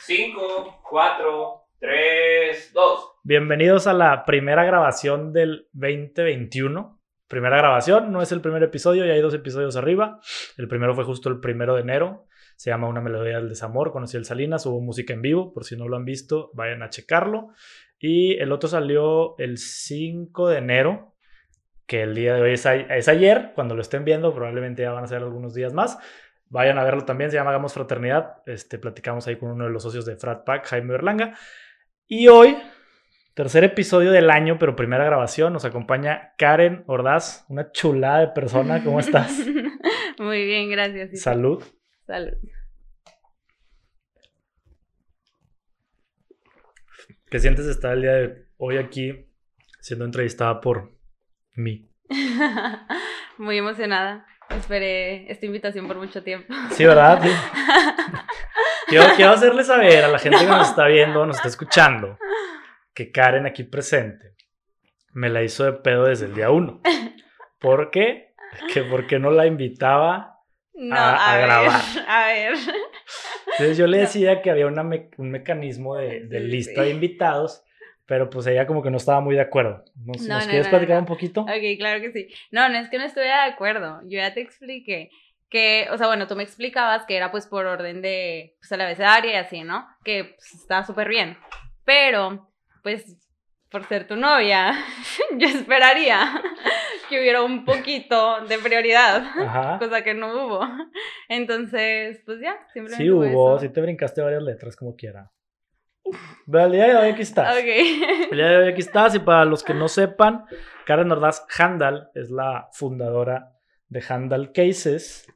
5, 4, 3, 2. Bienvenidos a la primera grabación del 2021. Primera grabación, no es el primer episodio, ya hay dos episodios arriba. El primero fue justo el primero de enero. Se llama Una melodía del desamor. Conocí el Salinas, hubo música en vivo. Por si no lo han visto, vayan a checarlo. Y el otro salió el 5 de enero, que el día de hoy es, es ayer. Cuando lo estén viendo, probablemente ya van a ser algunos días más. Vayan a verlo también, se llama Hagamos Fraternidad. Este, platicamos ahí con uno de los socios de Frat Pack, Jaime Berlanga. Y hoy, tercer episodio del año, pero primera grabación, nos acompaña Karen Ordaz, una chulada de persona. ¿Cómo estás? Muy bien, gracias. Salud. Salud. ¿Qué sientes estar el día de hoy aquí siendo entrevistada por mí? Muy emocionada. Esperé esta invitación por mucho tiempo. Sí, ¿verdad? Quiero, quiero hacerle saber a la gente que nos está viendo, nos está escuchando, que Karen aquí presente me la hizo de pedo desde el día uno. ¿Por qué? Que porque no la invitaba a, grabar. A ver. Entonces yo le decía que había una un mecanismo de, de lista de invitados pero pues ella como que no estaba muy de acuerdo. ¿Nos, No, ¿nos no, quieres platicar un poquito? Ok, claro que sí. No, no es que no estuviera de acuerdo. Yo ya te expliqué que, o sea, bueno, tú me explicabas que era pues por orden de, pues, el abecedario y así, ¿no? Que pues, estaba súper bien. Pero, pues, por ser tu novia, yo esperaría que hubiera un poquito de prioridad. Ajá. Cosa que no hubo. Entonces, pues ya, simplemente. Sí hubo, eso. sí te brincaste varias letras como quiera. El día de hoy aquí estás. Ok. El día de hoy aquí estás y para los que no sepan, Karen Ordaz Handal es la fundadora de Handal Cases.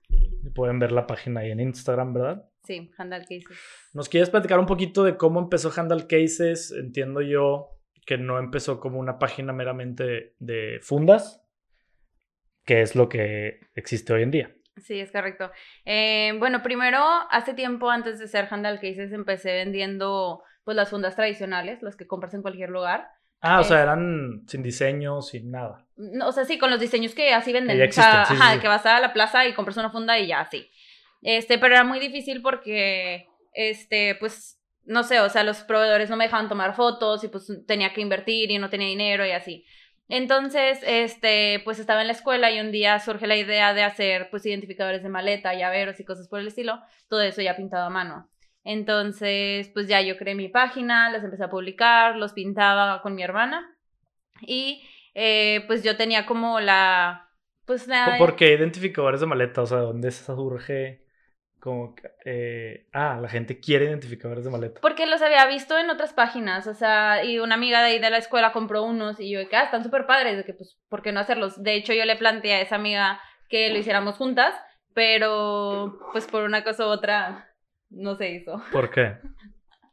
Pueden ver la página ahí en Instagram, ¿verdad? Sí, Handal Cases. ¿Nos quieres platicar un poquito de cómo empezó Handal Cases? Entiendo yo que no empezó como una página meramente de fundas, que es lo que existe hoy en día. Sí, es correcto. Eh, bueno, primero, hace tiempo antes de ser Handal Cases, empecé vendiendo pues las fundas tradicionales, las que compras en cualquier lugar. Ah, o sea, eran sin diseño, sin nada. No, o sea, sí, con los diseños que así venden. ya o sea, existen, sí, ajá, sí. que vas a la plaza y compras una funda y ya, así. Este, pero era muy difícil porque, este, pues, no sé, o sea, los proveedores no me dejaban tomar fotos y pues tenía que invertir y no tenía dinero y así. Entonces, este, pues estaba en la escuela y un día surge la idea de hacer, pues, identificadores de maleta, llaveros y cosas por el estilo. Todo eso ya pintado a mano. Entonces, pues ya yo creé mi página, los empecé a publicar, los pintaba con mi hermana y eh, pues yo tenía como la, pues la... ¿Por qué identificadores de maleta? O sea, ¿dónde surge como que, eh, ah, la gente quiere identificadores de maleta? Porque los había visto en otras páginas, o sea, y una amiga de ahí de la escuela compró unos y yo de que, ah, están súper padres, de que pues, ¿por qué no hacerlos? De hecho, yo le planteé a esa amiga que lo hiciéramos juntas, pero pues por una cosa u otra no se hizo. ¿Por qué?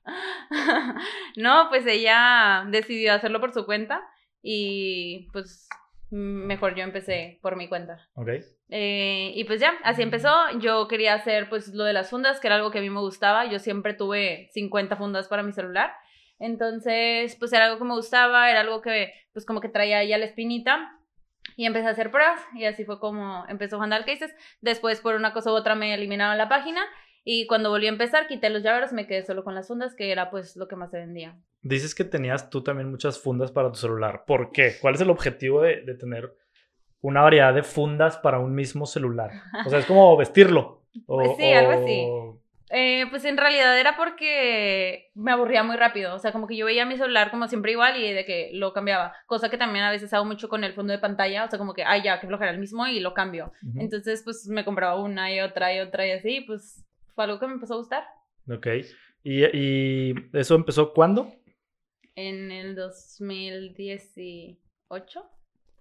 no, pues ella decidió hacerlo por su cuenta y pues mejor yo empecé por mi cuenta. Ok. Eh, y pues ya, así empezó. Yo quería hacer pues lo de las fundas, que era algo que a mí me gustaba. Yo siempre tuve 50 fundas para mi celular. Entonces, pues era algo que me gustaba, era algo que pues como que traía ya la espinita. Y empecé a hacer pruebas y así fue como empezó Handal Cases. Después por una cosa u otra me eliminaron la página y cuando volví a empezar quité los llaveros, me quedé solo con las fundas, que era pues lo que más se vendía. Dices que tenías tú también muchas fundas para tu celular. ¿Por qué? ¿Cuál es el objetivo de, de tener una variedad de fundas para un mismo celular? O sea, es como vestirlo. O, Pues sí, algo o- así. Eh, pues en realidad era porque me aburría muy rápido. O sea, como que yo veía mi celular como siempre igual y de que lo cambiaba. Cosa que también a veces hago mucho con el fondo de pantalla. O sea, como que, ay, ya, que flojera el mismo y lo cambio. Entonces, pues me compraba una y otra y otra y así. Pues fue algo que me empezó a gustar. Ok. ¿Y, y eso empezó cuándo? En el 2018.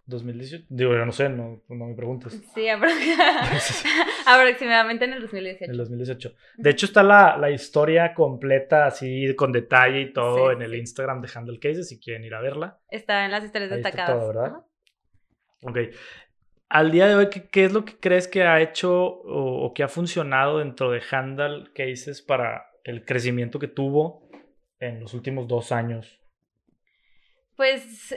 2018. Digo, yo no sé, no, no me preguntes. Sí, apro- aproximadamente en el 2018. El 2018. De hecho, está la, la historia completa, así con detalle y todo Sí, en el sí. Instagram de Handle Cases, si quieren ir a verla. Está en las historias Ahí está destacadas. todo, ¿verdad? Ajá. Ok. Al día de hoy, ¿qué, es lo que crees que ha hecho o, que ha funcionado dentro de Handle Cases para el crecimiento que tuvo en los últimos dos años? Pues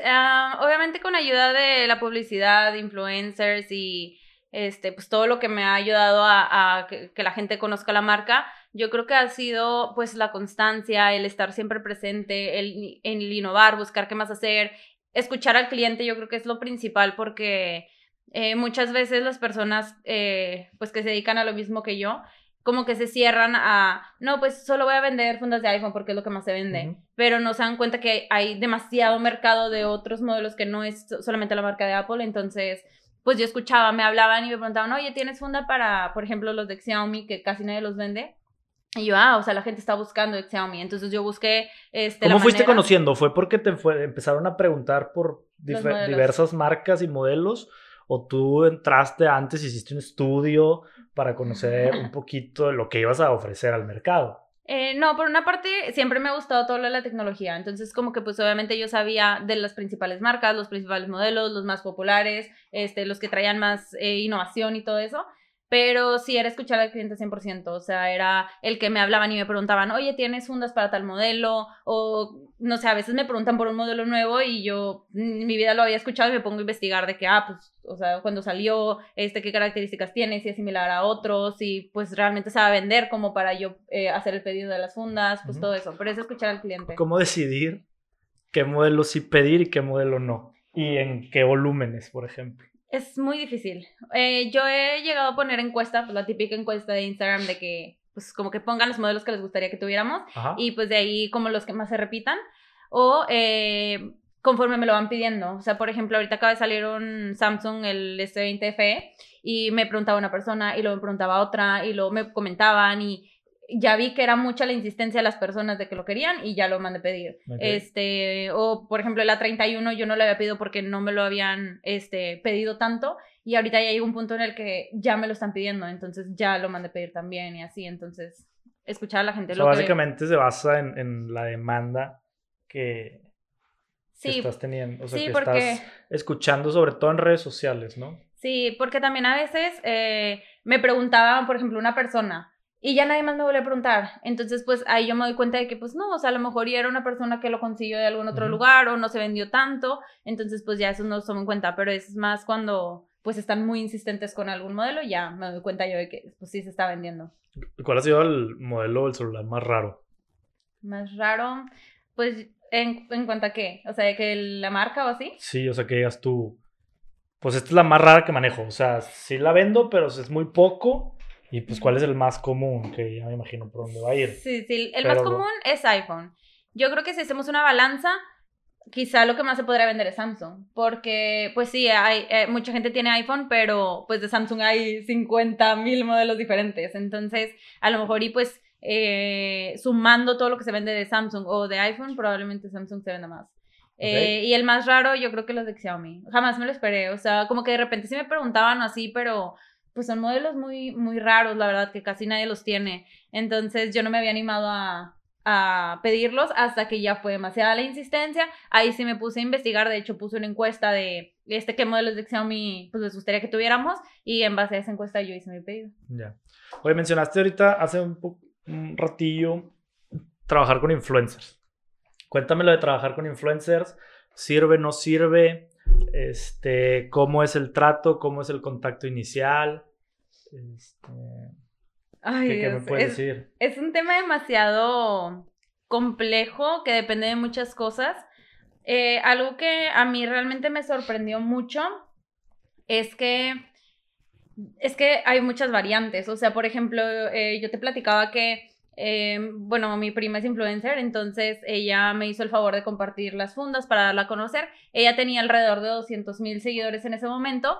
obviamente con ayuda de la publicidad, influencers y este, pues todo lo que me ha ayudado a, que, la gente conozca la marca, yo creo que ha sido pues la constancia, el estar siempre presente, el innovar, buscar qué más hacer, escuchar al cliente, yo creo que es lo principal porque eh, muchas veces las personas eh, pues que se dedican a lo mismo que yo, como que se cierran a, no, pues solo voy a vender fundas de iPhone porque es lo que más se vende, pero no se dan cuenta que hay demasiado mercado de otros modelos que no es solamente la marca de Apple, entonces pues yo escuchaba, me hablaban y me preguntaban, oye, ¿tienes funda para, por ejemplo, los de Xiaomi que casi nadie los vende? Y yo, ah, o sea, la gente está buscando de Xiaomi. Entonces yo busqué. Este, ¿Cómo fuiste conociendo? ¿Fue porque te fue, empezaron a preguntar por diversas marcas y modelos? ¿O tú entraste antes, hiciste un estudio para conocer un poquito de lo que ibas a ofrecer al mercado? Eh, no, por una parte, siempre me ha gustado todo lo de la tecnología. Entonces, como que pues obviamente yo sabía de las principales marcas, los principales modelos, los más populares, este, los que traían más eh, innovación y todo eso pero sí era escuchar al cliente 100%, o sea, era el que me hablaban y me preguntaban, oye, ¿tienes fundas para tal modelo? O, no sé, a veces me preguntan por un modelo nuevo y yo en mi vida lo había escuchado y me pongo a investigar de que, ah, pues, o sea, cuando salió, este, qué características tiene, si es similar a otros, si pues realmente se va a vender como para yo eh, hacer el pedido de las fundas, pues todo eso, pero es escuchar al cliente. ¿Cómo decidir qué modelo sí pedir y qué modelo no? Y en qué volúmenes, por ejemplo. Es muy difícil. Eh, yo he llegado a poner encuesta, pues la típica encuesta de Instagram de que, pues como que pongan los modelos que les gustaría que tuviéramos y pues de ahí como los que más se repitan o eh, conforme me lo van pidiendo. O sea, por ejemplo, ahorita acaba de salir un Samsung, el S20 FE, y me preguntaba una persona y luego me preguntaba otra y luego me comentaban y ya vi que era mucha la insistencia de las personas de que lo querían y ya lo mandé pedir. Este, o por ejemplo, el A31 yo no lo había pedido porque no me lo habían este, pedido tanto y ahorita ya hay un punto en el que ya me lo están pidiendo, entonces ya lo mandé pedir también y así, entonces escuchar a la gente. O básicamente se basa en, en, la demanda que, estás teniendo, o sea, que estás escuchando sobre todo en redes sociales, ¿no? Sí, porque también a veces eh, me preguntaban, por ejemplo, una persona, y ya nadie más me vuelve a preguntar. Entonces, pues ahí yo me doy cuenta de que, pues no, o sea, a lo mejor ya era una persona que lo consiguió de algún otro lugar o no se vendió tanto. Entonces, pues ya eso no tomo en cuenta. Pero es más cuando, pues están muy insistentes con algún modelo, ya me doy cuenta yo de que, pues sí se está vendiendo. ¿Cuál ha sido el modelo del celular más raro? Más raro, pues, ¿en, en cuanto a qué? O sea, de que la marca o así. Sí, o sea, que digas tú, pues esta es la más rara que manejo. O sea, sí la vendo, pero es muy poco y pues, ¿cuál es el más común? Que ya me imagino por dónde va a ir. Sí, sí, el más común es iPhone. Yo creo que si hacemos una balanza, quizá lo que más se podría vender es Samsung. Porque, pues sí, hay, eh, mucha gente tiene iPhone, pero pues de Samsung hay 50 mil modelos diferentes. Entonces, a lo mejor y pues eh, sumando todo lo que se vende de Samsung o de iPhone, probablemente Samsung se venda más. Eh, y el más raro, yo creo que los de Xiaomi. Jamás me lo esperé. O sea, como que de repente sí me preguntaban así, pero pues son modelos muy, muy raros, la verdad, que casi nadie los tiene. Entonces yo no me había animado a, a pedirlos hasta que ya fue demasiada la insistencia. Ahí sí me puse a investigar, de hecho puse una encuesta de este qué modelos de Xiaomi pues les gustaría que tuviéramos y en base a esa encuesta yo hice mi pedido. Ya. Oye, mencionaste ahorita hace un, un ratillo trabajar con influencers. Cuéntame lo de trabajar con influencers. ¿Sirve, no sirve? Este, cómo es el trato, cómo es el contacto inicial. Este, ¿qué, me puedes decir? Es un tema demasiado complejo que depende de muchas cosas. Eh, algo que a mí realmente me sorprendió mucho es que es que hay muchas variantes. O sea, por ejemplo, eh, yo te platicaba que eh, bueno, mi prima es influencer, entonces ella me hizo el favor de compartir las fundas para darla a conocer. Ella tenía alrededor de 200 mil seguidores en ese momento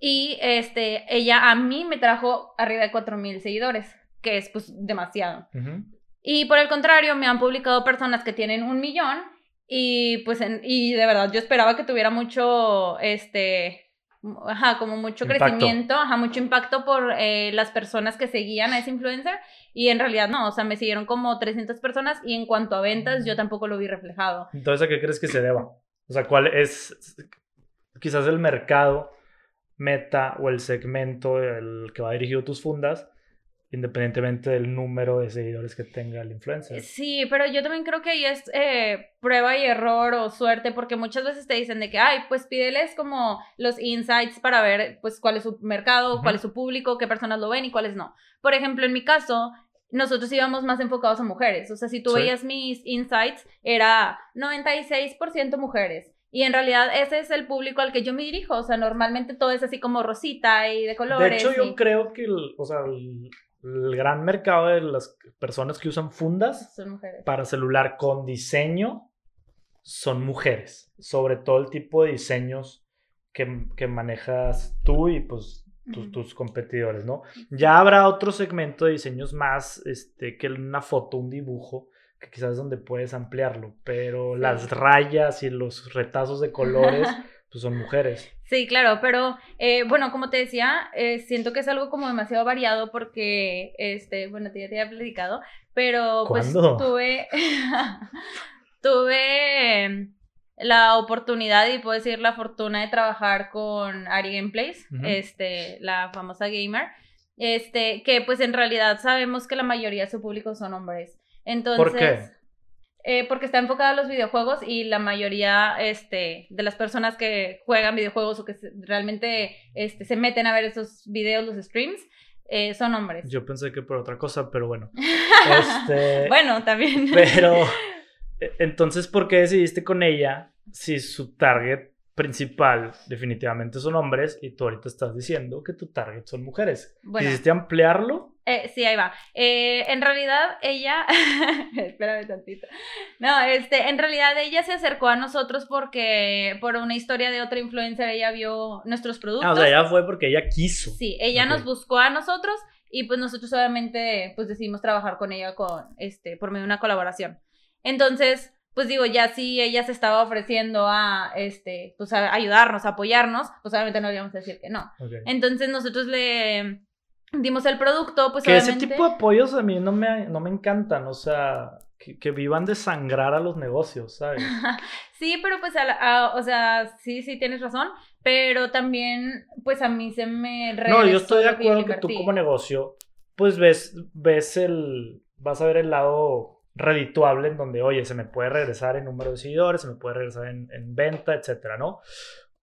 y este, ella a mí me trajo arriba de 4 mil seguidores, que es pues demasiado. Y por el contrario, me han publicado personas que tienen un millón y pues y de verdad yo esperaba que tuviera mucho, este, ajá, como mucho crecimiento, ajá, mucho impacto por eh, las personas que seguían a ese influencer y en realidad no, o sea, me siguieron como 300 personas y en cuanto a ventas yo tampoco lo vi reflejado. Entonces, ¿a qué crees que se deba? O sea, ¿cuál es quizás el mercado meta o el segmento el que va dirigido tus fundas independientemente del número de seguidores que tenga el influencer. Sí, pero yo también creo que ahí es eh, prueba y error o suerte, porque muchas veces te dicen de que, ay, pues pídeles como los insights para ver, pues, cuál es su mercado, cuál es su público, qué personas lo ven y cuáles no. Por ejemplo, en mi caso, nosotros íbamos más enfocados a mujeres. O sea, si tú Sí. veías mis insights, era 96% mujeres. Y en realidad ese es el público al que yo me dirijo. O sea, normalmente todo es así como rosita y de colores. De hecho, yo creo que el, o sea, el, el gran mercado de las personas que usan fundas Son mujeres. para celular con diseño son mujeres. Sobre todo el tipo de diseños que, que manejas tú y pues tus, competidores, ¿no? Ya habrá otro segmento de diseños más este, que una foto, un dibujo, que quizás es donde puedes ampliarlo, pero Sí. las rayas y los retazos de colores pues son mujeres. Sí, claro, pero eh, bueno, como te decía, eh, siento que es algo como demasiado variado porque, este, bueno, te- ya te había platicado, pero pues tuve, tuve la oportunidad y puedo decir la fortuna de trabajar con Ari Gameplays, este, la famosa gamer, este, que pues en realidad sabemos que la mayoría de su público son hombres. Entonces, ¿Por qué? Eh, porque está enfocada a los videojuegos y la mayoría este, de las personas que juegan videojuegos o que realmente este, se meten a ver esos videos, los streams, eh, son hombres. Yo pensé que por otra cosa, pero bueno. Este, bueno, también. Pero, e- entonces, ¿por qué decidiste con ella si su target principal definitivamente son hombres y tú ahorita estás diciendo que tu target son mujeres? Bueno. ¿Quisiste ampliarlo? Eh, sí, ahí va. Eh, en realidad, ella. Espérame tantito. No, este, en realidad ella se acercó a nosotros porque por una historia de otra influencer ella vio nuestros productos. Ah, o sea, ya fue porque ella quiso. Sí, ella nos buscó a nosotros y pues nosotros obviamente pues decidimos trabajar con ella con este por medio de una colaboración. Entonces, pues digo, ya si ella se estaba ofreciendo a este pues a ayudarnos, a apoyarnos, pues obviamente no íbamos a decir que no. Entonces, nosotros le dimos el producto, pues que ese tipo de apoyos a mí no me, no me encantan, o sea, que, que vivan de sangrar a los negocios, ¿sabes? Sí, pero pues, a la- a- o sea, sí, sí tienes razón, pero también, pues a mí se me No, yo estoy de lo que acuerdo que tú como negocio, pues ves, ves el, vas a ver el lado redituable en donde, oye, se me puede regresar en número de seguidores, se me puede regresar en, en venta, etcétera, ¿no?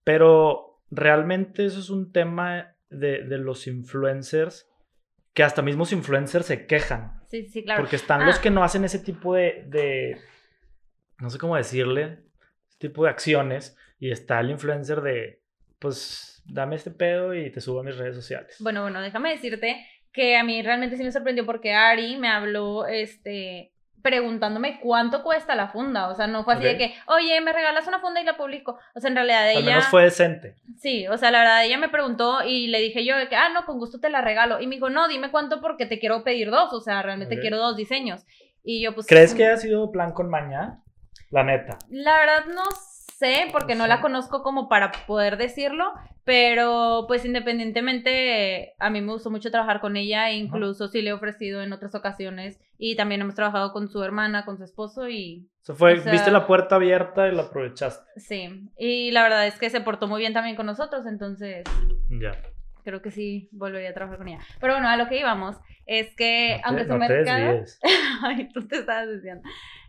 Pero realmente eso es un tema de, de los influencers que hasta mismos influencers se quejan. Sí, sí, claro. Porque están los Ah. que no hacen ese tipo de, de, no sé cómo decirle, ese tipo de acciones. Y está el influencer de, pues, dame este pedo y te subo a mis redes sociales. Bueno, bueno, déjame decirte que a mí realmente sí me sorprendió porque Ari me habló, este, preguntándome cuánto cuesta la funda. O sea, no fue así de que, oye, me regalas una funda y la publico. O sea, en realidad Al ella... menos fue decente. Sí, o sea, la verdad, ella me preguntó y le dije yo de que, ah, no, con gusto te la regalo. Y me dijo, no, dime cuánto porque te quiero pedir dos. O sea, realmente quiero dos diseños. Y yo, pues... ¿Crees que haya sido plan con maña? La neta. La verdad no sé, porque No sé. la conozco como para poder decirlo, pero pues independientemente, a mí me gustó mucho trabajar con ella, incluso sí le he ofrecido en otras ocasiones, y también hemos trabajado con su hermana, con su esposo, y O sea, fue, O sea- viste la puerta abierta y la aprovechaste. sí, y la verdad es que se portó muy bien también con nosotros, entonces Ya. creo que sí volvería a trabajar con ella. Pero bueno, a lo que íbamos, es que No te- aunque su no te mercado... desvíes. Ay, tú te estabas diciendo.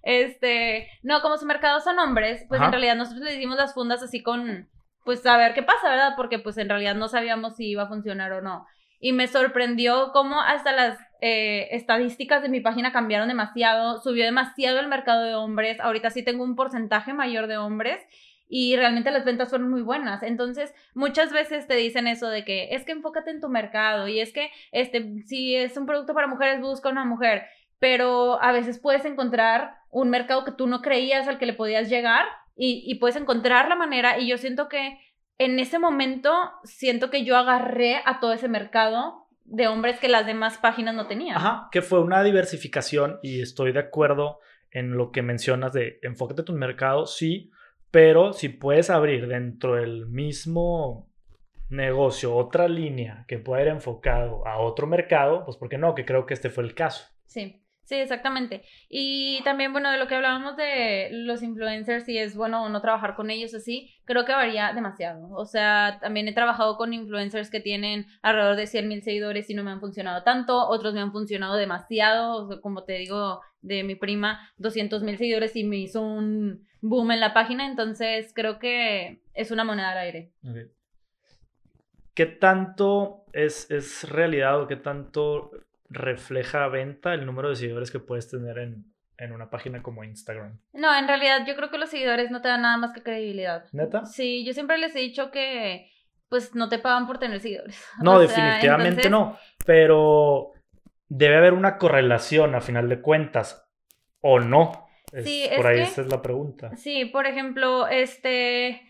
Este, no, como su mercado son hombres, pues Ajá. en realidad nosotros le hicimos las fundas así con, pues a ver qué pasa, ¿verdad? Porque pues en realidad no sabíamos si iba a funcionar o no. Y me sorprendió cómo hasta las eh, estadísticas de mi página cambiaron demasiado, subió demasiado el mercado de hombres, ahorita sí tengo un porcentaje mayor de hombres y realmente las ventas fueron muy buenas. Entonces, muchas veces te dicen eso de que es que enfócate en tu mercado y es que este si es un producto para mujeres busca una mujer, pero a veces puedes encontrar un mercado que tú no creías al que le podías llegar y, y puedes encontrar la manera y yo siento que en ese momento siento que yo agarré a todo ese mercado de hombres que las demás páginas no tenían. Ajá, que fue una diversificación y estoy de acuerdo en lo que mencionas de enfócate en tu mercado, sí, pero si puedes abrir dentro del mismo negocio otra línea que pueda ir enfocado a otro mercado, pues ¿por qué no? Que creo que este fue el caso. Sí, sí, exactamente. Y también, bueno, de lo que hablábamos de los influencers, si es bueno o no trabajar con ellos así, creo que varía demasiado. O sea, también he trabajado con influencers que tienen alrededor de 100 mil seguidores y no me han funcionado tanto, otros me han funcionado demasiado, o sea, como te digo, de mi prima, 200 mil seguidores y me hizo un boom en la página, entonces creo que es una moneda al aire. ¿Qué tanto es, es realidad o qué tanto refleja venta el número de seguidores que puedes tener en, en una página como Instagram. No, en realidad yo creo que los seguidores no te dan nada más que credibilidad. ¿Neta? Sí, yo siempre les he dicho que pues no te pagan por tener seguidores. No, O sea, definitivamente entonces- no. Pero debe haber una correlación a final de cuentas. ¿O no? Es- Sí, es por ahí que- esa es la pregunta. Sí, por ejemplo, este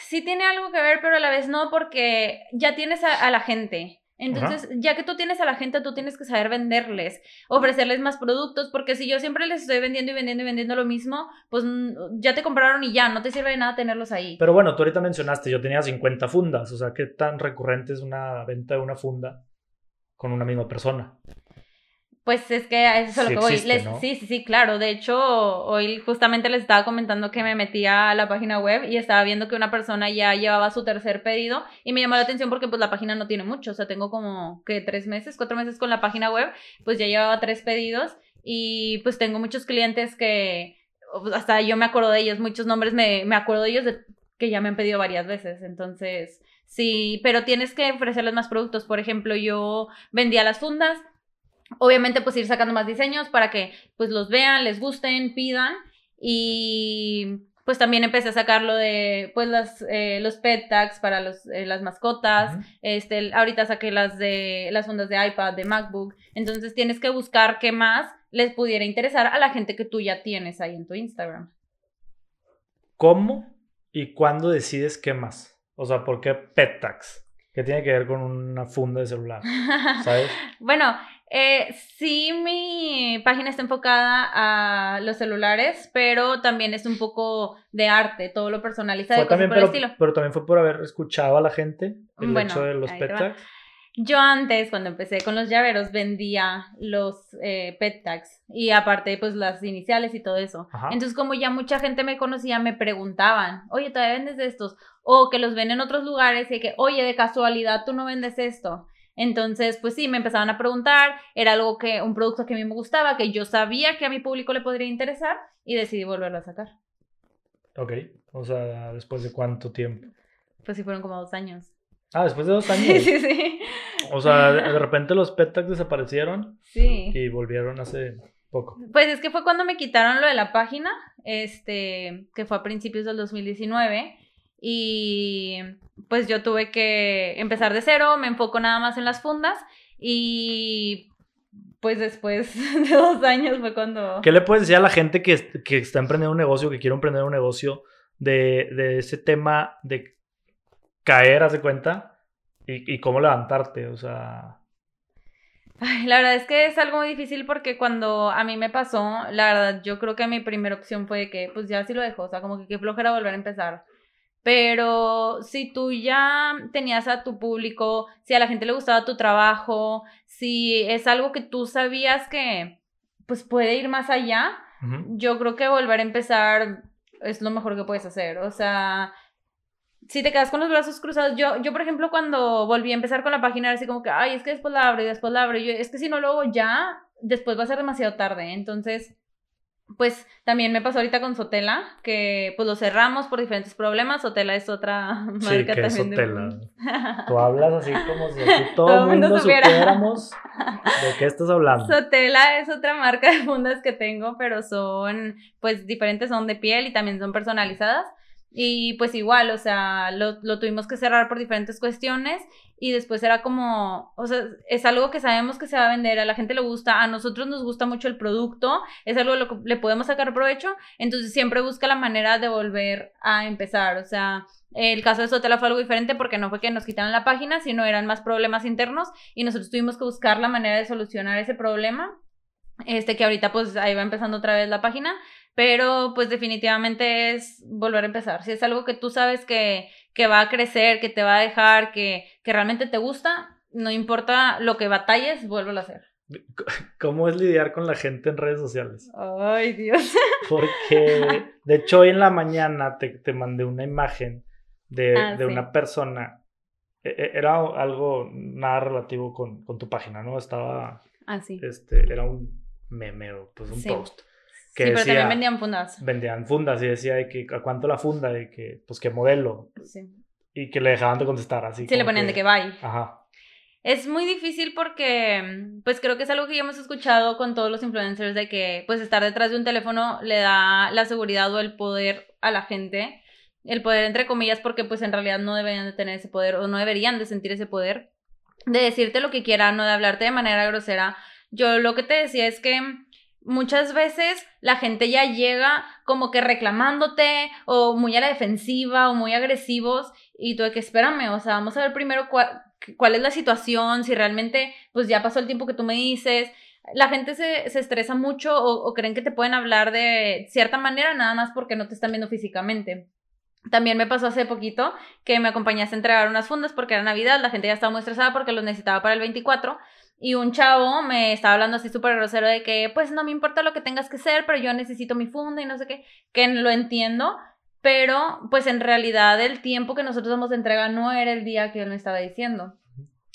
sí tiene algo que ver, pero a la vez no, porque ya tienes a, a la gente. Entonces, ya que tú tienes a la gente, tú tienes que saber venderles, ofrecerles más productos, porque si yo siempre les estoy vendiendo y vendiendo y vendiendo lo mismo, pues ya te compraron y ya, no te sirve de nada tenerlos ahí. Pero bueno, tú ahorita mencionaste, yo tenía 50 fundas. O sea, ¿qué tan recurrente es una venta de una funda con una misma persona? Pues es que a eso es a lo Sí que voy. existe, Les- ¿no? Sí, sí, sí, claro. De hecho, hoy justamente les estaba comentando que me metía a la página web y estaba viendo que una persona ya llevaba su tercer pedido y me llamó la atención porque pues la página no tiene mucho. O sea, tengo como que tres meses, cuatro meses con la página web, pues ya llevaba tres pedidos y pues tengo muchos clientes que pues, hasta yo me acuerdo de ellos, muchos nombres me, me acuerdo de ellos de, que ya me han pedido varias veces. Entonces, sí, pero tienes que ofrecerles más productos. Por ejemplo, yo vendía las fundas. Obviamente, pues ir sacando más diseños para que pues los vean, les gusten, pidan. Y pues también empecé a sacar lo de pues las, eh, los pet tags para los, eh, las mascotas. Este, ahorita saqué las de las fundas de iPad, de MacBook. Entonces tienes que buscar qué más les pudiera interesar a la gente que tú ya tienes ahí en tu Instagram. ¿Cómo y cuándo decides qué más? O sea, ¿por qué pet tags? ¿Qué tiene que ver con una funda de celular? ¿Sabes? Bueno, eh, sí, mi página está enfocada a los celulares, pero también es un poco de arte, todo lo personalizado, Fue cosas también, por el pero, estilo. pero también fue por haber escuchado a la gente el Bueno, hecho de los pet tags. Yo antes, cuando empecé con los llaveros, vendía los eh, pet tags y aparte, pues las iniciales y todo eso. Ajá. Entonces, como ya mucha gente me conocía, me preguntaban, oye, ¿todavía vendes de estos? O que los ven en otros lugares y que, oye, de casualidad, tú no vendes esto. Entonces, pues sí, me empezaban a preguntar, era algo que, un producto que a mí me gustaba, que yo sabía que a mi público le podría interesar y decidí volverlo a sacar. Ok. O sea, ¿después de cuánto tiempo? Pues sí, fueron como dos años. Ah, después de dos años. sí, sí. O sea, de, repente los pet tags desaparecieron Sí. y volvieron hace poco. Pues es que fue cuando me quitaron lo de la página, este, que fue a principios del 2019. Y pues yo tuve que empezar de cero, me enfoco nada más en las fundas. Y pues después de dos años fue cuando... ¿Qué le puedes decir a la gente que, que está emprendiendo un negocio, que quiere emprender un negocio, de, de ese tema de caer, haz de cuenta, y, y cómo levantarte? O sea, Ay, la verdad es que es algo muy difícil porque cuando a mí me pasó, la verdad, yo creo que mi primera opción fue de que, pues ya sí lo dejo, o sea, como que qué flojera volver a empezar. Pero si tú ya tenías a tu público, si a la gente le gustaba tu trabajo, si es algo que tú sabías que, pues puede ir más allá, yo creo que volver a empezar es lo mejor que puedes hacer. O sea, si te quedas con los brazos cruzados, yo, yo por ejemplo, cuando volví a empezar con la página, era así como que, ay, es que después la abro y después la abro. Y yo, es que si no lo hago ya, después va a ser demasiado tarde. Entonces, pues también me pasó ahorita con Sotela, que pues lo cerramos por diferentes problemas. Sotela es otra marca Sí, que es también. de- Sotela. Tú hablas así como si aquí todo, Todo el mundo mundo supiéramos de qué estás hablando. Sotela es otra marca de fundas que tengo, pero son pues diferentes, son de piel y también son personalizadas. Y pues igual, o sea, lo, lo tuvimos que cerrar por diferentes cuestiones y después era como, o sea, es algo que sabemos que se va a vender, a la gente le gusta, a nosotros nos gusta mucho el producto, es algo lo que le podemos sacar provecho, entonces siempre busca la manera de volver a empezar, o sea, el caso de Sotela fue algo diferente porque no fue que nos quitaran la página, sino eran más problemas internos y nosotros tuvimos que buscar la manera de solucionar ese problema. Este que ahorita pues ahí va empezando otra vez la página, pero pues definitivamente es volver a empezar. Si es algo que tú sabes que, que va a crecer, que te va a dejar, que, que realmente te gusta, no importa lo que batalles, vuelvo a hacer. ¿Cómo es lidiar con la gente en redes sociales? Ay, Dios. Porque, de hecho, hoy en la mañana te, te mandé una imagen de, Ah, de sí. una persona. E- e- Era algo nada relativo con, con tu página, ¿no? Estaba, Así. este, era un meme o pues un Sí. post. Sí, Que pero decía, también vendían fundas. vendían fundas y decía de que a cuánto la funda, de que, pues qué modelo. Sí. Y que le dejaban de contestar, así Sí, le ponían de que bye. Ajá. Es muy difícil porque, pues creo que es algo que ya hemos escuchado con todos los influencers de que, pues estar detrás de un teléfono le da la seguridad o el poder a la gente. El poder entre comillas porque pues en realidad no deberían de tener ese poder o no deberían de sentir ese poder de decirte lo que quieran, no de hablarte de manera grosera. Yo lo que te decía es que muchas veces la gente ya llega como que reclamándote o muy a la defensiva o muy agresivos y tú de que espérame, o sea, vamos a ver primero cuál, cuál es la situación, si realmente pues ya pasó el tiempo que tú me dices. La gente se, se estresa mucho o, creen que te pueden hablar de cierta manera nada más porque no te están viendo físicamente. También me pasó hace poquito que me acompañaste a entregar unas fundas porque era Navidad, la gente ya estaba muy estresada porque los necesitaba para el 24 y un chavo me estaba hablando así súper grosero de que pues no me importa lo que tengas que hacer, pero yo necesito mi funda y no sé qué, que lo entiendo, pero pues en realidad el tiempo que nosotros damos de entrega no era el día que él me estaba diciendo.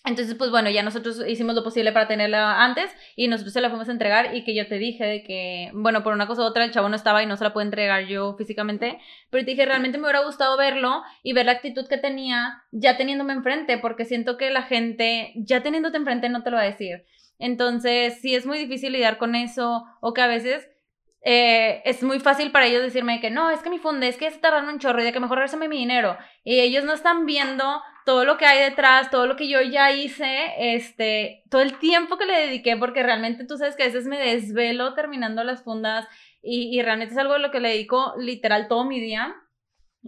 Entonces, pues bueno, ya nosotros hicimos lo posible para tenerla antes y nosotros se la fuimos a entregar y que yo te dije de que, bueno, por una cosa u otra el chavo no estaba y no se la pude entregar yo físicamente, pero te dije, realmente me hubiera gustado verlo y ver la actitud que tenía ya teniéndome enfrente, porque siento que la gente ya teniéndote enfrente no te lo va a decir. Entonces, sí es muy difícil lidiar con eso o que a veces eh, es muy fácil para ellos decirme que no, es que mi funde, es que se tardan un chorro y de que mejor regresame mi dinero. Y ellos no están viendo todo lo que hay detrás, todo lo que yo ya hice, este, todo el tiempo que le dediqué, porque realmente tú sabes que a veces me desvelo terminando las fundas y, y realmente es algo a lo que le dedico literal todo mi día.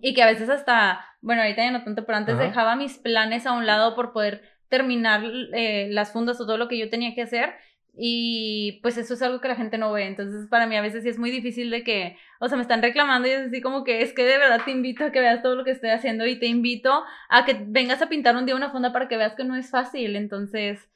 Y que a veces hasta, bueno, ahorita ya no tanto, pero antes Ajá. dejaba mis planes a un lado por poder terminar eh, las fundas o todo lo que yo tenía que hacer. Y pues eso es algo que la gente no ve. Entonces, para mí a veces sí es muy difícil de que, o sea, me están reclamando y es así como que es que de verdad te invito a que veas todo lo que estoy haciendo y te invito a que vengas a pintar un día una funda para que veas que no es fácil. Entonces,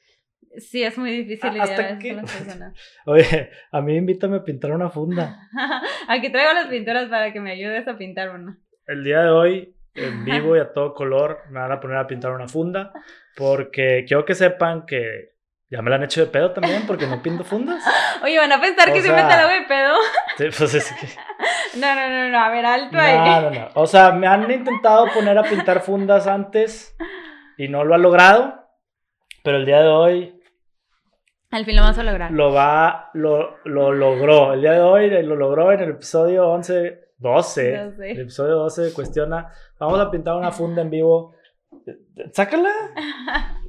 sí es muy difícil Ah, hasta lidiar que- con las personas. Oye, a mí invítame a pintar una funda. Aquí traigo las pinturas para que me ayudes a pintar una. El día de hoy, en vivo y a todo color, me van a poner a pintar una funda. Porque quiero que sepan que ya me la han hecho de pedo también porque no pinto fundas. Oye, van a pensar O que siempre sea- te la hago de pedo. Pues es que... No, no, no, no, a ver, alto ahí. No, no, no. O sea, me han intentado poner a pintar fundas antes y no lo ha logrado. Pero el día de hoy Al fin lo vamos a lograr. lo va, lo, lo logró. El día de hoy lo logró en el episodio 11, 12. 12. El episodio 12 de Cuestiona. Vamos a pintar una funda en vivo. Sácala.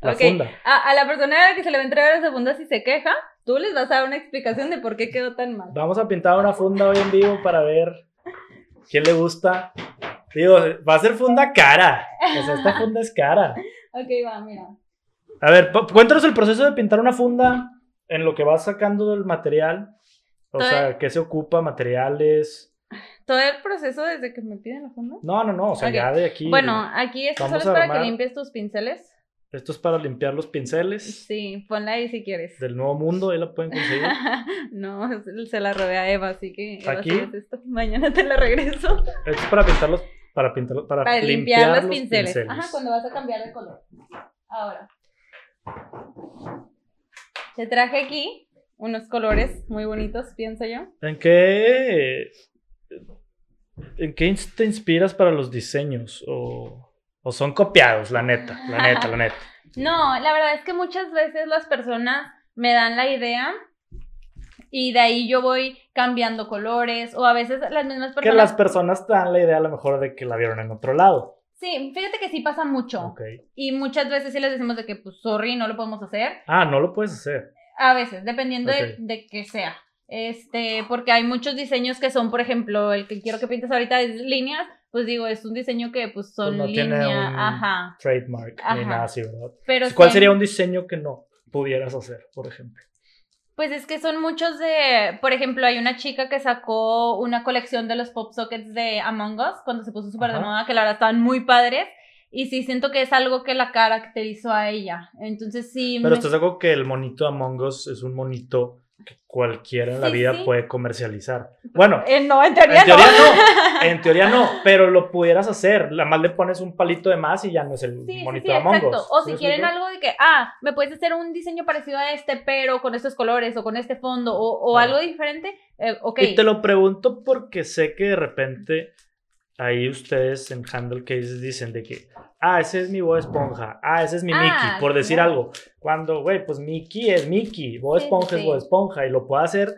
La Ok, funda. A, a la persona que se le va a entregar esa funda si se queja, tú les vas a dar una explicación de por qué quedó tan mal. Vamos a pintar una funda hoy en vivo para ver quién le gusta. Digo, va a ser funda cara. O sea, esta funda es cara. Ok, va, mira. A ver, cuéntanos el proceso de pintar una funda en lo que vas sacando del material. O Todo sea, ¿qué se ocupa? ¿Materiales? Todo el proceso desde que me piden la funda. No, no, no. O sea, ya de aquí. Bueno, aquí esto solo es para armar- que limpies tus pinceles. Esto es para limpiar los pinceles Sí, ponla ahí si quieres. del nuevo mundo. Ahí la pueden conseguir. no, se- la robé a Eva, así que Eva, ¿Aquí? esto, mañana te la regreso. Esto es para pintarlos. Para, pintar, para, Para limpiar, los, los pinceles. Ajá, cuando vas a cambiar de color. Ahora. Te traje aquí unos colores muy bonitos, pienso yo. ¿En qué, ¿En qué te inspiras para los diseños? ¿O, o son copiados, la neta? La neta, la neta. No, la verdad es que muchas veces las personas me dan la idea y de ahí yo voy cambiando colores o a veces las mismas Que personas... las personas te dan la idea a lo mejor de que la vieron en otro lado. Sí, fíjate que sí pasa mucho. Ok. Y muchas veces sí les decimos de que, pues, sorry, no lo podemos hacer. Ah, no lo puedes hacer. A veces, dependiendo Ok. de, de que sea. Este, porque hay muchos diseños que son, por ejemplo, el que quiero que pintes ahorita es líneas, pues digo, es un diseño que pues son Pues no tiene línea, un- ajá. Trademark ni Ajá. nada así, ¿verdad? Pero ¿Cuál sí- sería un diseño que no pudieras hacer, por ejemplo? Pues es que son muchos de, por ejemplo, hay una chica que sacó una colección de los pop sockets de Among Us cuando se puso súper de moda, que la verdad estaban muy padres. Y sí siento que es algo que la caracterizó a ella. Entonces sí. Pero me- estás de acuerdo que el monito Among Us es un monito que cualquiera en la Sí, vida sí. puede comercializar. Bueno, Eh, no, en teoría, En teoría no. no, en teoría no, pero lo pudieras hacer. La más le pones un palito de más y ya no es el Sí, monito de Among exacto. Us. O ¿Sí si quieren algo de que, ah, me puedes hacer un diseño parecido a este, pero con estos colores o con este fondo o, algo diferente, eh, ok. Y te lo pregunto porque sé que de repente ahí ustedes en Handle Cases dicen de que, ah, ese es mi Bob Esponja, ah, ese es mi Ah, Mickey, por decir claro. algo. Cuando, güey, pues Mickey es Mickey, Bob Esponja sí, es. Bob Esponja y lo puede hacer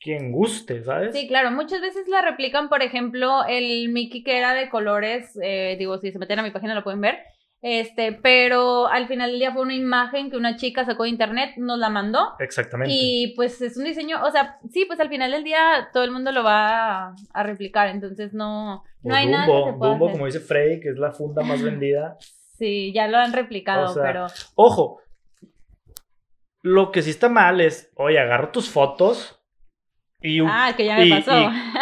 quien guste, ¿sabes? Sí, claro, muchas veces la replican, por ejemplo, el Mickey que era de colores, eh, digo, si se meten a mi página lo pueden ver, este, pero al final del día fue una imagen que una chica sacó de internet, nos la mandó Exactamente. y pues es un diseño, o sea, sí, pues al final del día todo el mundo lo va a, a replicar, entonces no, no O hay nada Dumbo, que se pueda Dumbo, hacer. como dice Freddy, que es la funda más vendida. Sí, ya lo han replicado, O sea, pero Ojo, lo que sí está mal es, oye, agarro tus fotos y, ah, que ya me y, pasó.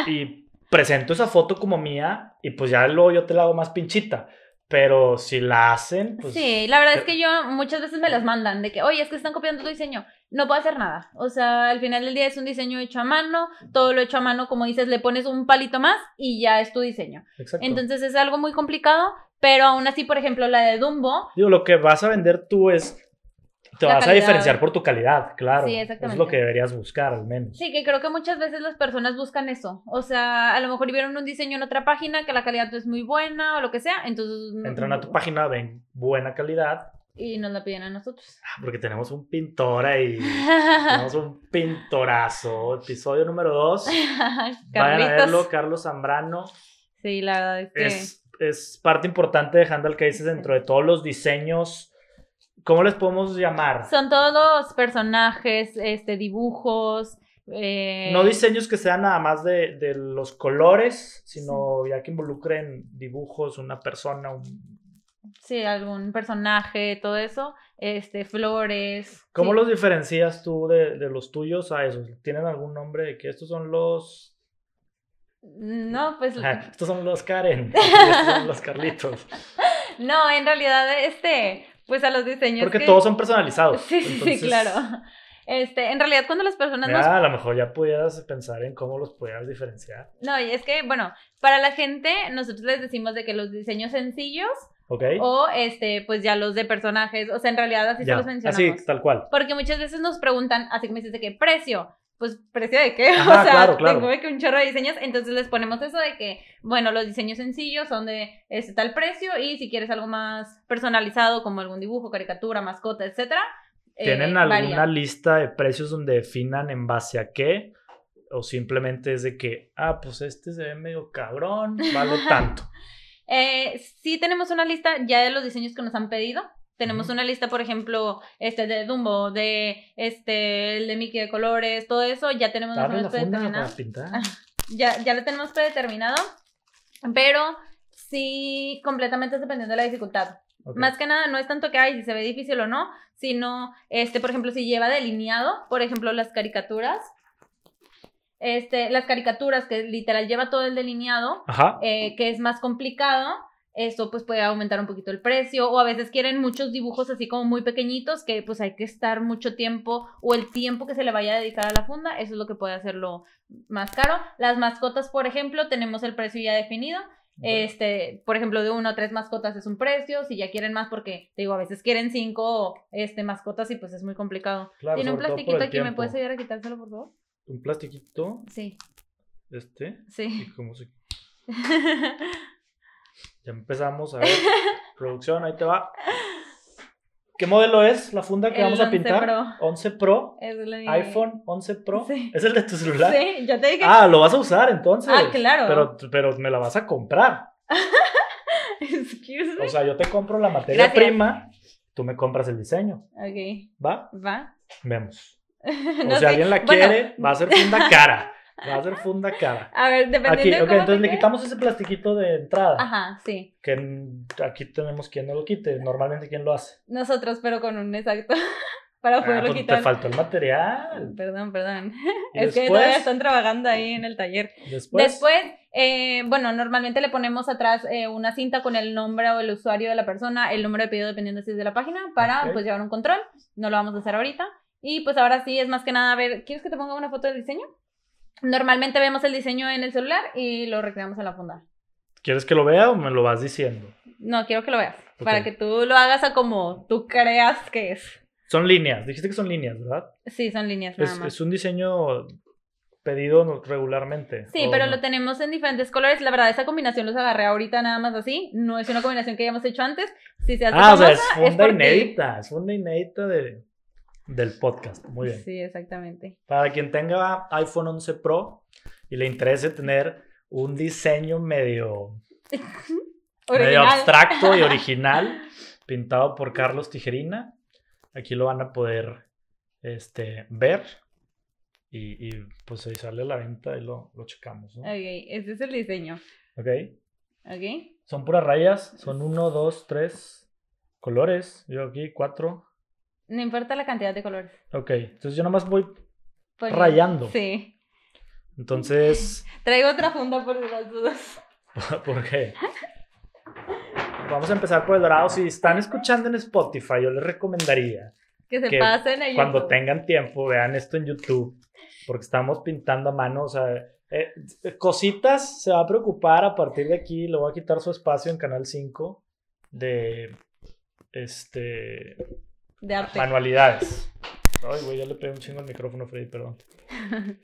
y- y presento esa foto como mía y pues ya luego yo te la hago más pinchita. Pero si la hacen, pues... Sí, la verdad es pero- que yo muchas veces me las mandan de que, oye, es que están copiando tu diseño. No puedo hacer nada. O sea, al final del día es un diseño hecho a mano, todo lo hecho a mano, como dices, le pones un palito más y ya es tu diseño. Exacto. Entonces es algo muy complicado, pero aún así, por ejemplo, la de Dumbo, Digo, lo que vas a vender tú es... Te vas a diferenciar por tu calidad, claro. Sí, Es exactamente. lo que deberías buscar, al menos. sí, que creo que muchas veces las personas buscan eso. O sea, a lo mejor vieron un diseño en otra página que la calidad no es muy buena o lo que sea, entonces... Entran a tu página, ven buena calidad, Y nos la piden a nosotros. ah, porque tenemos un pintor ahí. tenemos un pintorazo. Episodio número 2. Vayan a verlo, Carlos Zambrano. Sí, la verdad es que... Es, es parte importante de Handle Cases dentro de todos los diseños. ¿Cómo les podemos llamar? Son todos personajes, este, dibujos. eh, No diseños que sean nada más de, de los colores, sino ya que involucren dibujos, una persona, un... Sí, algún personaje, todo eso. Este, flores. ¿Cómo sí. los diferencias tú de, de los tuyos a esos? ¿Tienen algún nombre de que estos son los... No, pues. Ajá, estos son los Karen, estos son los Carlitos? No, en realidad, este. Pues a los diseños. Porque que- todos son personalizados. Sí, sí, sí, claro. Este, en realidad, cuando las personas nos Ya, a lo mejor ya pudieras pensar en cómo los pudieras diferenciar. No, y es que, bueno, para la gente, nosotros les decimos de que los diseños sencillos ¿Ok? o este, pues ya los de personajes, o sea, en realidad así se los mencionamos. así, tal cual. Porque muchas veces nos preguntan, así como dices, de qué precio. Pues, ¿precio de qué? Ajá, o sea, claro, claro. tengo que un chorro de diseños. Entonces les ponemos eso de que, bueno, los diseños sencillos son de este tal precio. Y si quieres algo más personalizado, como algún dibujo, caricatura, mascota, etcétera. eh, ¿Tienen alguna varía. lista de precios donde definan en base a qué? O simplemente es de que, ah, pues este se ve medio cabrón, vale tanto. Eh, sí tenemos una lista ya de los diseños que nos han pedido. Tenemos Ujú. una lista, por ejemplo, este de Dumbo, de este el de Mickey de colores, todo eso ya tenemos más o menos predeterminado. Ya, ya lo tenemos predeterminado, pero sí completamente es dependiendo de la dificultad. Ok. Más que nada, no es tanto que hay si se ve difícil o no, sino, este, por ejemplo, si lleva delineado, por ejemplo, las caricaturas, este, las caricaturas que literal lleva todo el delineado, eh, que es más complicado, eso pues puede aumentar un poquito el precio o a veces quieren muchos dibujos así como muy pequeñitos que pues hay que estar mucho tiempo o el tiempo que se le vaya a dedicar a la funda, eso es lo que puede hacerlo más caro. Las mascotas, por ejemplo, tenemos el precio ya definido. Este, por ejemplo, de uno a tres mascotas es un precio, si ya quieren más porque, te digo, a veces quieren cinco este, mascotas y pues es muy complicado. Claro, Tiene un plastiquito aquí, ¿me puedes ayudar a quitárselo, por favor? Un plastiquito, Sí, este, sí. y como se... Ya empezamos a ver. Producción, ahí te va. ¿Qué modelo es la funda que El vamos a 11 pintar? Pro. 11 Pro. Es iPhone 11 Pro. Sí. ¿Es el de tu celular? Sí, ya te dije. Ah, lo vas a usar entonces. Ah, claro. Pero, pero me la vas a comprar. Excuse me. O sea, yo te compro la materia Gracias. prima, tú me compras el diseño. Ok, ¿Va? va. Vemos. O si sé. alguien la Bueno, quiere, va a ser funda cara. Va a ser funda cara. A ver, dependiendo Aquí, de ok, cómo entonces le quitamos ese plastiquito de entrada. Ajá, sí. Que aquí tenemos quien no lo quite. Normalmente, ¿quién lo hace? Nosotros, pero con un exacto. Para Ah, poderlo pues quitar. te faltó el material. Perdón, perdón. Es que después, todavía están trabajando ahí en el taller. después, Después, eh, bueno, normalmente le ponemos atrás eh, una cinta con el nombre o el usuario de la persona, el número de pedido dependiendo si es de la página, para Ok. pues llevar un control. No lo vamos a hacer ahorita. Y pues ahora sí es más que nada a ver, ¿quieres que te ponga una foto del diseño? Normalmente vemos el diseño en el celular y lo recreamos en la funda. ¿quieres que lo vea o me lo vas diciendo? No, quiero que lo veas. Ok. Para que tú lo hagas a como tú creas que es. Son líneas. Dijiste que son líneas, ¿verdad? Sí, son líneas nada Es, más. es un diseño pedido regularmente. Sí, ¿o pero no? lo tenemos en diferentes colores. La verdad, esa combinación los agarré ahorita nada más así. No es una combinación que hayamos hecho antes. Si se hace Ah, o sea, famosa, es es funda ti. inédita, es funda inédita de, del podcast. Muy bien. Sí, exactamente. Para quien tenga iPhone 11 Pro y le interese tener un diseño medio, medio abstracto y original, pintado por Carlos Tijerina, aquí lo van a poder este, ver. Y, y, pues ahí sale a la venta y lo, lo checamos. ¿no? Ok, ese es el diseño. Ok. Ok. Son puras rayas, son uno, dos, tres colores. Yo aquí cuatro. No importa la cantidad de colores. Ok, entonces yo nomás voy Pon- Rayando. Sí. Entonces, Traigo otra funda por las dudas. ¿por qué? Vamos a empezar por el dorado. Si están escuchando en Spotify, yo les recomendaría Que se Que pasen ahí. cuando tengan tiempo, vean esto en YouTube, porque estamos pintando a mano, o sea, eh, cositas se va a preocupar a partir de aquí, le voy a quitar su espacio en Canal 5 de este De arte. manualidades. Ay, güey, ya le pegué un chingo al micrófono, Freddy, perdón.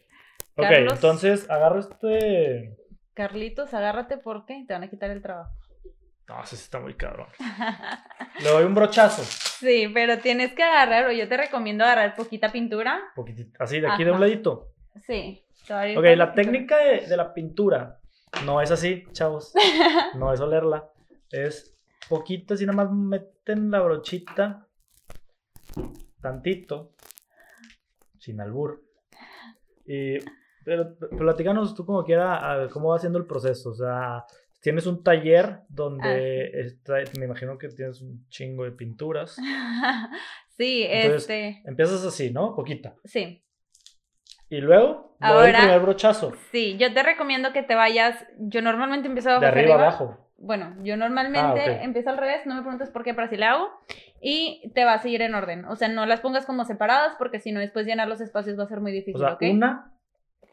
Ok, Carlos. entonces agarro este. Carlitos, agárrate porque te van a quitar el trabajo. No, ese está muy cabrón. Le doy un brochazo. Sí, pero tienes que agarrar, o yo te recomiendo agarrar poquita pintura. Poquitito, así, de aquí de un Ajá. ladito. Sí. te Ok, la técnica de, de la pintura no es así, chavos. No es olerla. Es poquito, así nada más meten la brochita. Tantito. Sin albur. Y. Pero, platícanos tú como quiera cómo va haciendo el proceso. O sea, tienes un taller donde está- me imagino que tienes un chingo de pinturas. sí, Entonces- este. Empiezas así, ¿no? Poquita. Sí. Y luego, el Ahora- primer brochazo. Sí, yo te recomiendo que te vayas. Yo normalmente empiezo De hacia arriba abajo. Bueno, yo normalmente Ah, ok. empiezo al revés, no me preguntes por qué, pero así le hago. Y te vas a seguir en orden. O sea, no las pongas como separadas porque si no, después llenar los espacios va a ser muy difícil, O sea, una.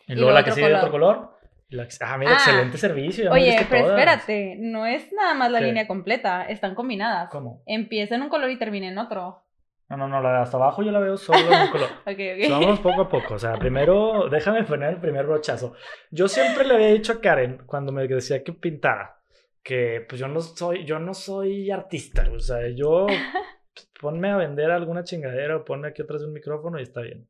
Y luego la que sigue de otro color. la Ah, mira, Ah. excelente servicio. Oye, pero todas. espérate, no es nada más la ¿Qué? línea completa, están combinadas. ¿Cómo? Empieza en un color y termina en otro. No, no, no, la de hasta abajo yo la veo solo en un color. Ok, ok. So, Vamos poco a poco. O sea, primero, déjame poner el primer brochazo. Yo siempre le había dicho a Karen, cuando me decía que pintara, que pues yo no soy, yo no soy artista. O sea, yo pues, ponme a vender alguna chingadera o ponme aquí atrás de un micrófono y está bien.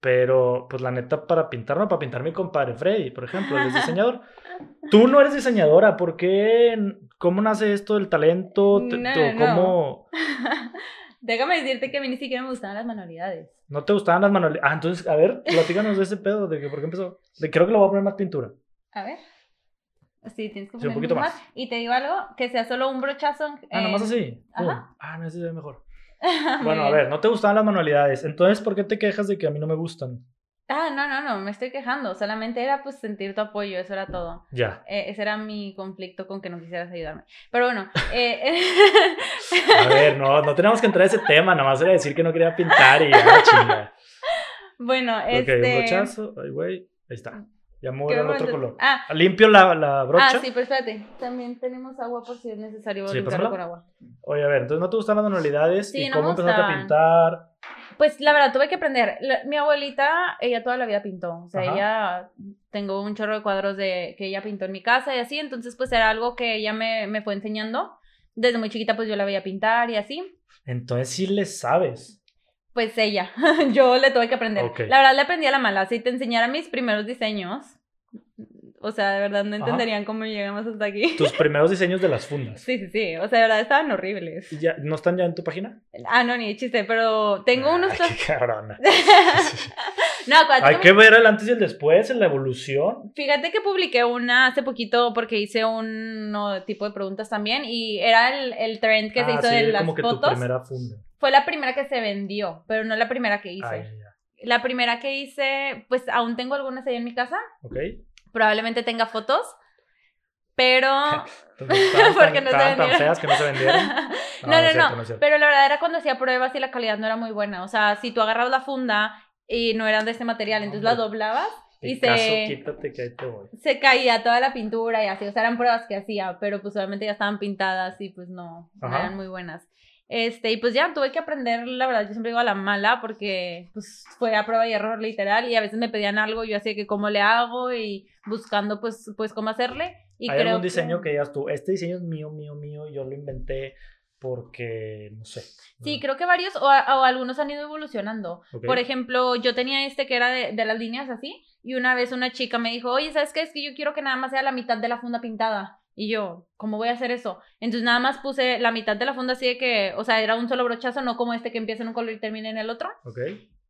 Pero, pues la neta, para pintar, no, para pintar mi compadre Freddy, por ejemplo, él es diseñador. Tú no eres diseñadora, ¿por qué? ¿Cómo nace esto del talento? No, tú- no. ¿Cómo Déjame decirte que a mí ni siquiera me gustaban las manualidades. no te gustaban las manualidades? Ah, entonces, a ver, platícanos de ese pedo, de que por qué empezó. De, creo que le voy a poner más pintura. A ver. Sí, tienes que Sí, un poner poquito más. más. Y te digo algo, que sea solo un brochazo. Ah, nomás eh, así. Ajá. Ah, no, ese se ve mejor. Bueno, a ver, no te gustaban las manualidades. Entonces, ¿por qué te quejas de que a mí no me gustan? Ah, no, no, no, me estoy quejando. Solamente era pues sentir tu apoyo, eso era todo. Ya. Eh, ese era mi conflicto con que no quisieras ayudarme. Pero bueno, eh, A ver, no, no tenemos que entrar a ese tema. Nada más era decir que no quería pintar y ya, chinga. bueno, Ok, este... un brochazo. Ay, güey. Ahí está. Ya me voy ¿qué al otro color. Ah, Limpio la, la brocha. ah, sí, pero espérate. También tenemos agua por si es necesario Sí, limpiarlo con agua. Oye, a ver, entonces no te gustan las manualidades. Sí, ¿Y no cómo me empezaste a pintar? Pues la verdad, tuve que aprender. La- mi abuelita, ella toda la vida pintó. O sea, Ajá. ella, tengo un chorro de cuadros de que ella pintó en mi casa y así. Entonces, pues era algo que ella me, me fue enseñando. Desde muy chiquita, pues yo la veía pintar y así. Entonces sí le sabes. Pues ella, yo le tuve que aprender. La verdad le aprendí a la mala. Si te enseñara mis primeros diseños, o sea, de verdad no Ajá. entenderían cómo llegamos hasta aquí. Tus primeros diseños de las fundas. Sí, sí, sí. O sea, de verdad estaban horribles. ¿Y ya, ¿No están ya en tu página? Ah, no, ni de chiste, pero tengo unos... Ay, qué cabrona. no, acuérdate Hay que ver el antes y el después, en la evolución. Fíjate que publiqué una hace poquito porque hice un tipo de preguntas también y era el, el trend que se Ah, hizo sí, de las como que tu fotos. primera funda. Fue la primera que se vendió, pero no la primera que hice. Ay, ya. La primera que hice, pues aún tengo algunas ahí en mi casa. ¿Ok? Probablemente tenga fotos, pero... Entonces, estaban tan- Porque no se estaban tan vendieron. feas que no se vendieron. no, no, cierto, no. Pero la verdad era cuando hacía pruebas y la calidad no era muy buena. O sea, si tú agarrabas la funda y no eran de este material, entonces la doblabas y se... quítate que se caía toda la pintura y así, o sea, eran pruebas que hacía, pero pues obviamente ya estaban pintadas y pues no, eran muy buenas. Este, y pues ya tuve que aprender, la verdad, yo siempre digo a la mala porque pues fue a prueba y error literal y a veces me pedían algo, yo hacía que cómo le hago y buscando pues, pues cómo hacerle. Y ¿Hay creo algún diseño que... que digas tú, este diseño es mío, mío, mío, yo lo inventé porque, no sé. Sí, creo que varios o, a- o algunos han ido evolucionando. Por ejemplo, yo tenía este que era de, de las líneas así, y una vez una chica me dijo, oye, ¿sabes qué? Es que yo quiero que nada más sea la mitad de la funda pintada. Y yo, ¿cómo voy a hacer eso? Entonces nada más puse la mitad de la funda así de que, o sea, era un solo brochazo, no como este que empieza en un color y termina en el otro. Ok.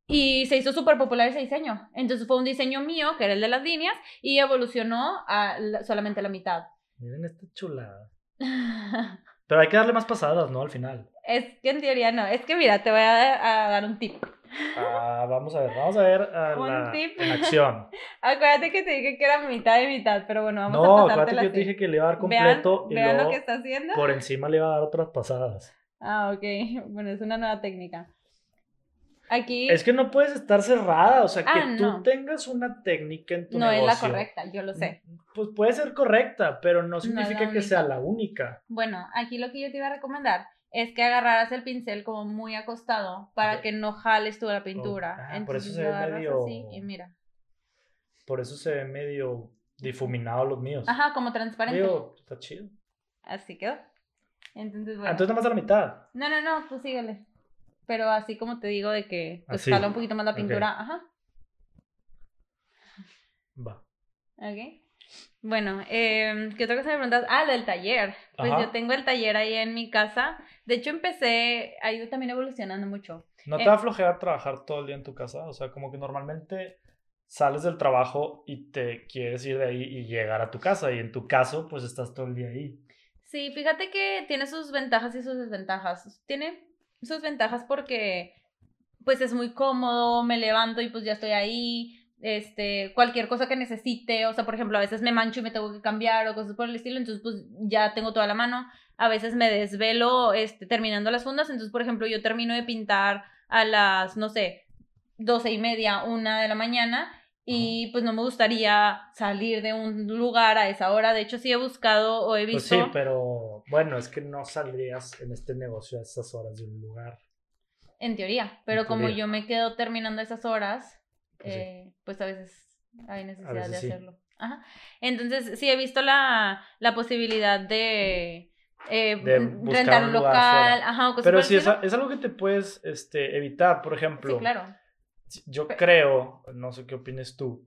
Y se hizo súper popular ese diseño. Entonces fue un diseño mío, que era el de las líneas, y evolucionó a la- solamente la mitad. Miren esta chulada. Pero hay que darle más pasadas, ¿no? Al final. es que en teoría no. Es que mira, te voy a, a dar un tip. Ah, vamos a ver, vamos a ver a la, tip. en acción. Acuérdate que te dije que era mitad y mitad, pero bueno, vamos No, a acuérdate pasártela que yo te dije que le iba a dar Vean, completo y vean lo luego que está haciendo. por encima le iba a dar otras pasadas. Ah, ok. Bueno, es una nueva técnica. Aquí Es que no puedes estar cerrada, o sea, que Ah, tú no. tengas una técnica en tu no es negocio. la correcta, yo lo sé. Pues puede ser correcta, pero no es significa la que sea la única. Bueno, aquí lo que yo te iba a recomendar es que agarraras el pincel como muy acostado para que no jales toda la pintura. ah, por Entonces eso se lo ve agarras medio- así y mira. Por eso se ve medio difuminado los míos. Ajá, como transparente. Digo, está chido. Así quedó. Entonces, Ah, bueno. entonces nada más a la mitad. No, no, no, tú síguele. Pero así como te digo de que pues Así. jala un poquito más la pintura. Ajá. Va. Ok. Bueno, eh, ¿qué otra cosa me preguntas? Ah, del taller. Pues Ajá. yo tengo el taller ahí en mi casa. De hecho, empecé, ha ido también evolucionando mucho. ¿No te Eh. da flojera trabajar todo el día en tu casa? O sea, como que normalmente sales del trabajo y te quieres ir de ahí y llegar a tu casa. Y en tu caso, pues estás todo el día ahí. Sí, fíjate que tiene sus ventajas y sus desventajas. Tiene sus ventajas porque pues es muy cómodo, me levanto y pues ya estoy ahí. Este, cualquier cosa que necesite, o sea, por ejemplo, a veces me mancho y me tengo que cambiar o cosas por el estilo, entonces pues ya tengo toda la mano. A veces me desvelo este, terminando las fundas, entonces, por ejemplo, yo termino de pintar a las, no sé, doce y media, una de la mañana, y pues no me gustaría salir de un lugar a esa hora. De hecho, sí he buscado o he Pues visto. sí, pero bueno, es que no saldrías en este negocio a esas horas de un lugar. En teoría, pero En como teoría. yo me quedo terminando esas horas, Pues sí. eh, pues a veces hay necesidad veces de sí. hacerlo. Ajá. Entonces, sí he visto la, la posibilidad de, eh, De buscar rentar un local, ajá, o cosas Pero sí, es, es algo que te puedes este, evitar. Por ejemplo, Sí, claro. yo creo, no sé qué opines tú,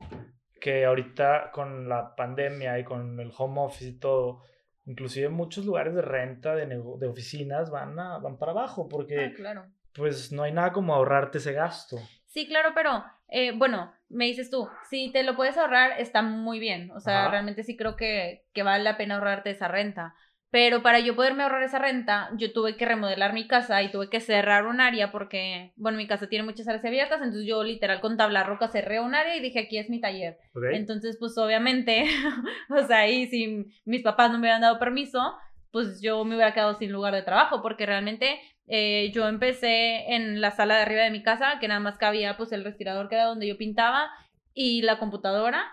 que ahorita con la pandemia y con el home office y todo, inclusive muchos lugares de renta de, de oficinas van, a, van para abajo porque Ah, claro. pues no hay nada como ahorrarte ese gasto. Sí, claro, pero eh, bueno, me dices tú, si te lo puedes ahorrar, está muy bien. O sea, Ajá. realmente sí creo que, que vale la pena ahorrarte esa renta. Pero para yo poderme ahorrar esa renta, yo tuve que remodelar mi casa y tuve que cerrar un área porque, bueno, mi casa tiene muchas áreas abiertas, entonces yo literal con tabla roca cerré un área y dije, aquí es mi taller. Entonces, pues obviamente, o sea, ahí si mis papás no me hubieran dado permiso, pues yo me hubiera quedado sin lugar de trabajo, porque realmente eh, yo empecé en la sala de arriba de mi casa, que nada más cabía pues el respirador que era donde yo pintaba y la computadora.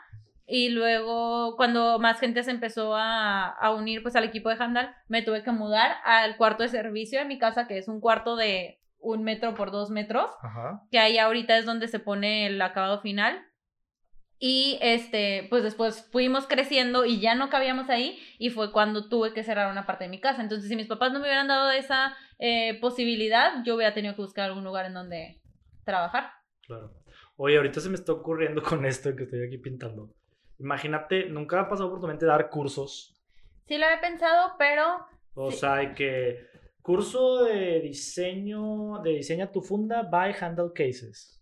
Y luego, cuando más gente se empezó a, a unir pues al equipo de Handal, me tuve que mudar al cuarto de servicio de mi casa, que es un cuarto de un metro por dos metros Ajá. que ahí ahorita es donde se pone el acabado final. Y este, pues después fuimos creciendo y ya no cabíamos ahí y fue cuando tuve que cerrar una parte de mi casa. Entonces, si mis papás no me hubieran dado esa eh, posibilidad, yo hubiera tenido que buscar algún lugar en donde trabajar. Claro. Oye, ahorita se me está ocurriendo con esto que estoy aquí pintando. Imagínate, nunca ha pasado por tu mente dar cursos. Sí lo he pensado, pero O Sí. sea, hay que curso de diseño, de diseña tu funda by Handle Cases.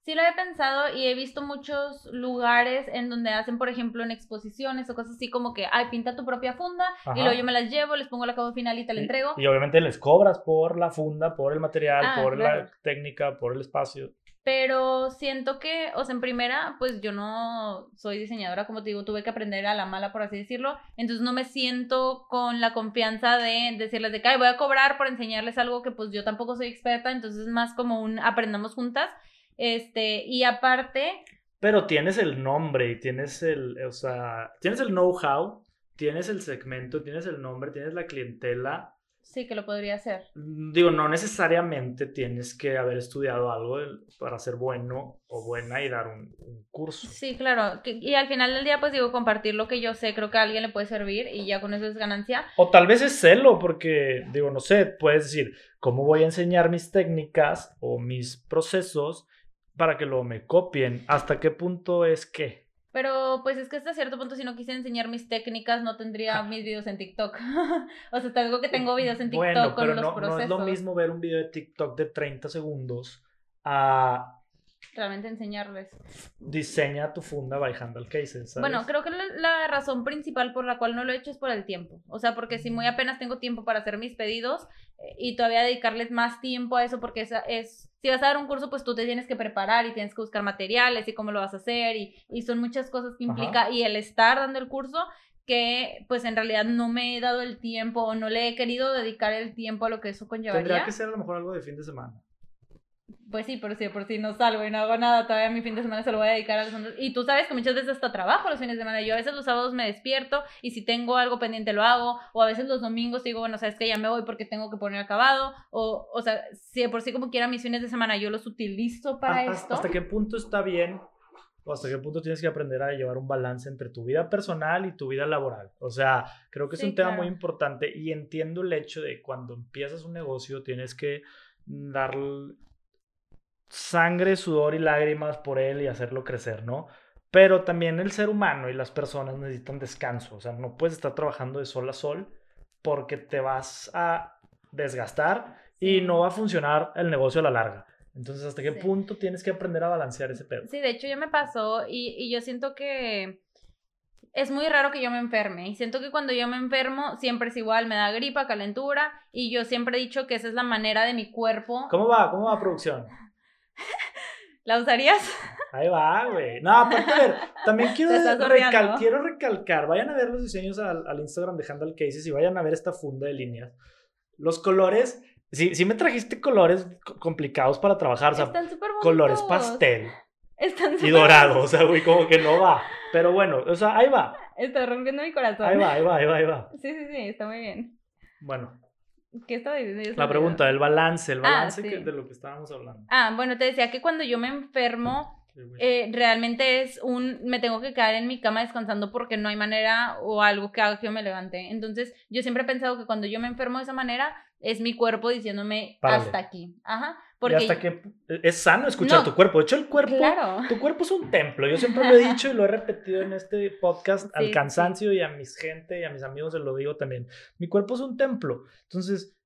sí lo he pensado y he visto muchos lugares en donde hacen, por ejemplo, en exposiciones o cosas así como que, ay, pinta tu propia funda Ajá. y luego yo me las llevo, les pongo el acabado final y te la Y- entrego. Y, obviamente les cobras por la funda, por el material, Ah, por claro. la técnica, por el espacio. Pero siento que, o sea, en primera, pues yo no soy diseñadora, como te digo, tuve que aprender a la mala, por así decirlo. Entonces no me siento con la confianza de decirles de que "Ay, voy a cobrar por enseñarles algo que pues yo tampoco soy experta. Entonces es más como un aprendamos juntas. Este, y aparte, Pero tienes el nombre y tienes el, o sea, tienes el know-how, tienes el segmento, tienes el nombre, tienes la clientela. Sí, que lo podría hacer. Digo, no necesariamente tienes que haber estudiado algo para ser bueno o buena y dar un, un curso. Sí, claro. y al final del día, pues digo, compartir lo que yo sé, creo que a alguien le puede servir y ya con eso es ganancia. O tal vez es celo, porque, digo, no sé, puedes decir, ¿cómo voy a enseñar mis técnicas o mis procesos para que lo me copien? ¿Hasta qué punto es que? Pero pues es que hasta cierto punto, si no quise enseñar mis técnicas, no tendría mis videos en TikTok. o sea, tengo que tengo videos en TikTok Bueno, con pero los no, no procesos. es lo mismo ver un video de TikTok de 30 segundos a Realmente enseñarles. diseña tu funda by Handle Cases. ¿sabes? Bueno, creo que la, la razón principal por la cual no lo he hecho es por el tiempo. O sea, porque si muy apenas tengo tiempo para hacer mis pedidos eh, y todavía dedicarles más tiempo a eso, porque esa es, si vas a dar un curso, pues tú te tienes que preparar y tienes que buscar materiales y cómo lo vas a hacer y, y son muchas cosas que Ajá. implica y el estar dando el curso que pues en realidad no me he dado el tiempo o no le he querido dedicar el tiempo a lo que eso conllevaría. Tendría que ser a lo mejor algo de fin de semana. Pues sí, pero si de por si no salgo y no hago nada, todavía mi fin de semana se lo voy a dedicar a los otros. Y tú sabes que muchas veces hasta trabajo los fines de semana. Yo a veces los sábados me despierto y si tengo algo pendiente lo hago. O a veces los domingos digo, bueno, sabes que ya me voy porque tengo que poner acabado. O, o sea, si de por sí como quiera mis fines de semana yo los utilizo para ¿Hasta- esto. ¿Hasta qué punto está bien? ¿O hasta qué punto tienes que aprender a llevar un balance entre tu vida personal y tu vida laboral? O sea, creo que es Sí, un tema claro. muy importante y entiendo el hecho de cuando empiezas un negocio tienes que dar sangre, sudor y lágrimas por él y hacerlo crecer, ¿no? Pero también el ser humano y las personas necesitan descanso. O sea, no puedes estar trabajando de sol a sol porque te vas a desgastar y no va a funcionar el negocio a la larga. Entonces, ¿hasta qué Sí. punto tienes que aprender a balancear ese pedo? Sí, de hecho ya me pasó y, y yo siento que es muy raro que yo me enferme y siento que cuando yo me enfermo siempre es igual, me da gripa, calentura y yo siempre he dicho que esa es la manera de mi cuerpo. ¿Cómo va? ¿Cómo va producción? ¿La usarías? Ahí va, güey. No, aparte, a ver, también quiero, recal- quiero recalcar, vayan a ver los diseños al, al Instagram de Handle Cases y vayan a ver esta funda de líneas. Los colores, sí, sí me trajiste colores co- complicados para trabajar, o sea, Están súper bonitos. colores pastel Están y súper dorado, o sea, güey, como que no va. Pero bueno, o sea, ahí va, Está rompiendo mi corazón. ahí va, ahí va, ahí va, ahí va. Sí, sí, sí, está muy bien. Bueno, ¿Qué estaba diciendo? La pregunta olvidó. del balance, el Ah, balance sí. que- de lo que estábamos hablando. Ah, bueno, te decía que cuando yo me enfermo, Sí, eh, realmente es un, me tengo que quedar en mi cama descansando porque no hay manera o algo que haga que yo me levante. Entonces, yo siempre he pensado que cuando yo me enfermo de esa manera, es mi cuerpo diciéndome Párale. hasta aquí. Ajá. Y Porque, hasta que es sano escuchar No. tu cuerpo. De hecho, el cuerpo claro. Tu cuerpo es un templo. Yo siempre lo he dicho y lo he repetido en este podcast Sí, al sí, cansancio y a mis gente y a mis amigos se lo digo también. Mi cuerpo es un templo. Entonces,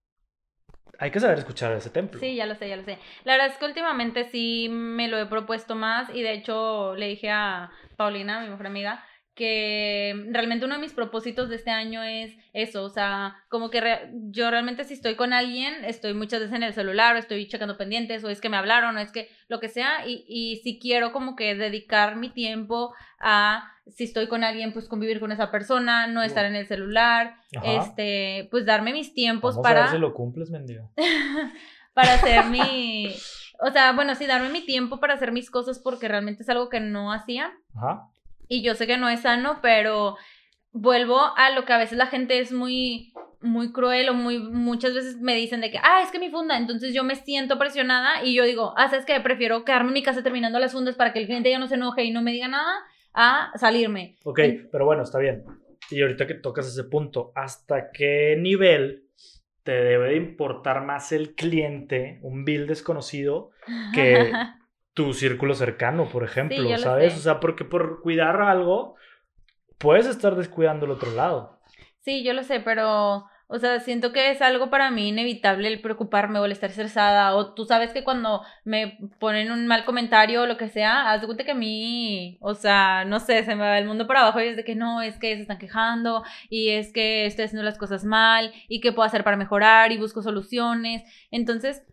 hay que saber escuchar ese templo. Sí, ya lo sé, ya lo sé. La verdad es que últimamente sí me lo he propuesto más y de hecho le dije a Paulina, mi mejor amiga, que realmente uno de mis propósitos de este año es eso, o sea, como que re- yo realmente si estoy con alguien, estoy muchas veces en el celular o estoy checando pendientes o es que me hablaron o es que lo que sea y, y si quiero como que dedicar mi tiempo a si estoy con alguien, pues convivir con esa persona, no estar en el celular, Ajá. este, pues darme mis tiempos Vamos para a ver si lo cumples, mendigo. para hacer mi, o sea, bueno, sí, darme mi tiempo para hacer mis cosas porque realmente es algo que no hacía Ajá. Y yo sé que no es sano, pero vuelvo a lo que a veces la gente es muy muy cruel o muy muchas veces me dicen de que, ah, es que mi funda, entonces yo me siento presionada y yo digo, ah, sabes que prefiero quedarme en mi casa terminando las fundas para que el cliente ya no se enoje y no me diga nada a salirme. Ok, pero bueno, está bien. Y ahorita que tocas ese punto, ¿hasta qué nivel te debe de importar más el cliente, un bill desconocido, que tu círculo cercano, por ejemplo, lo ¿sabes? O sea, porque por cuidar algo, puedes estar descuidando el otro lado. Sí, yo lo sé, pero, o sea, siento que es algo para mí inevitable el preocuparme o el estar estresada, o tú sabes que cuando me ponen un mal comentario o lo que sea, haz de cuenta que a mí, o sea, no sé, se me va el mundo para abajo y es de que no, es que se están quejando y es que estoy haciendo las cosas mal y qué puedo hacer para mejorar y busco soluciones. Entonces,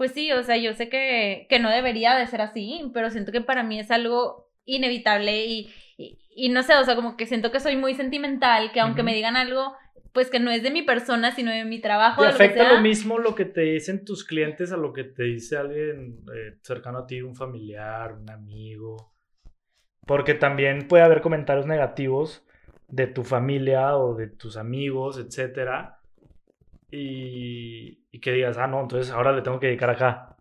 pues sí, o sea, yo sé que, que no debería de ser así, pero siento que para mí es algo inevitable y, y, y no sé, o sea, como que siento que soy muy sentimental, que aunque me digan algo, pues que no es de mi persona, sino de mi trabajo, ¿Te lo afecta sea. lo mismo lo que te dicen tus clientes a lo que te dice alguien eh, cercano a ti, un familiar, un amigo? Porque también puede haber comentarios negativos de tu familia o de tus amigos, etcétera, y, y que digas, ah, no, entonces ahora le tengo que dedicar acá.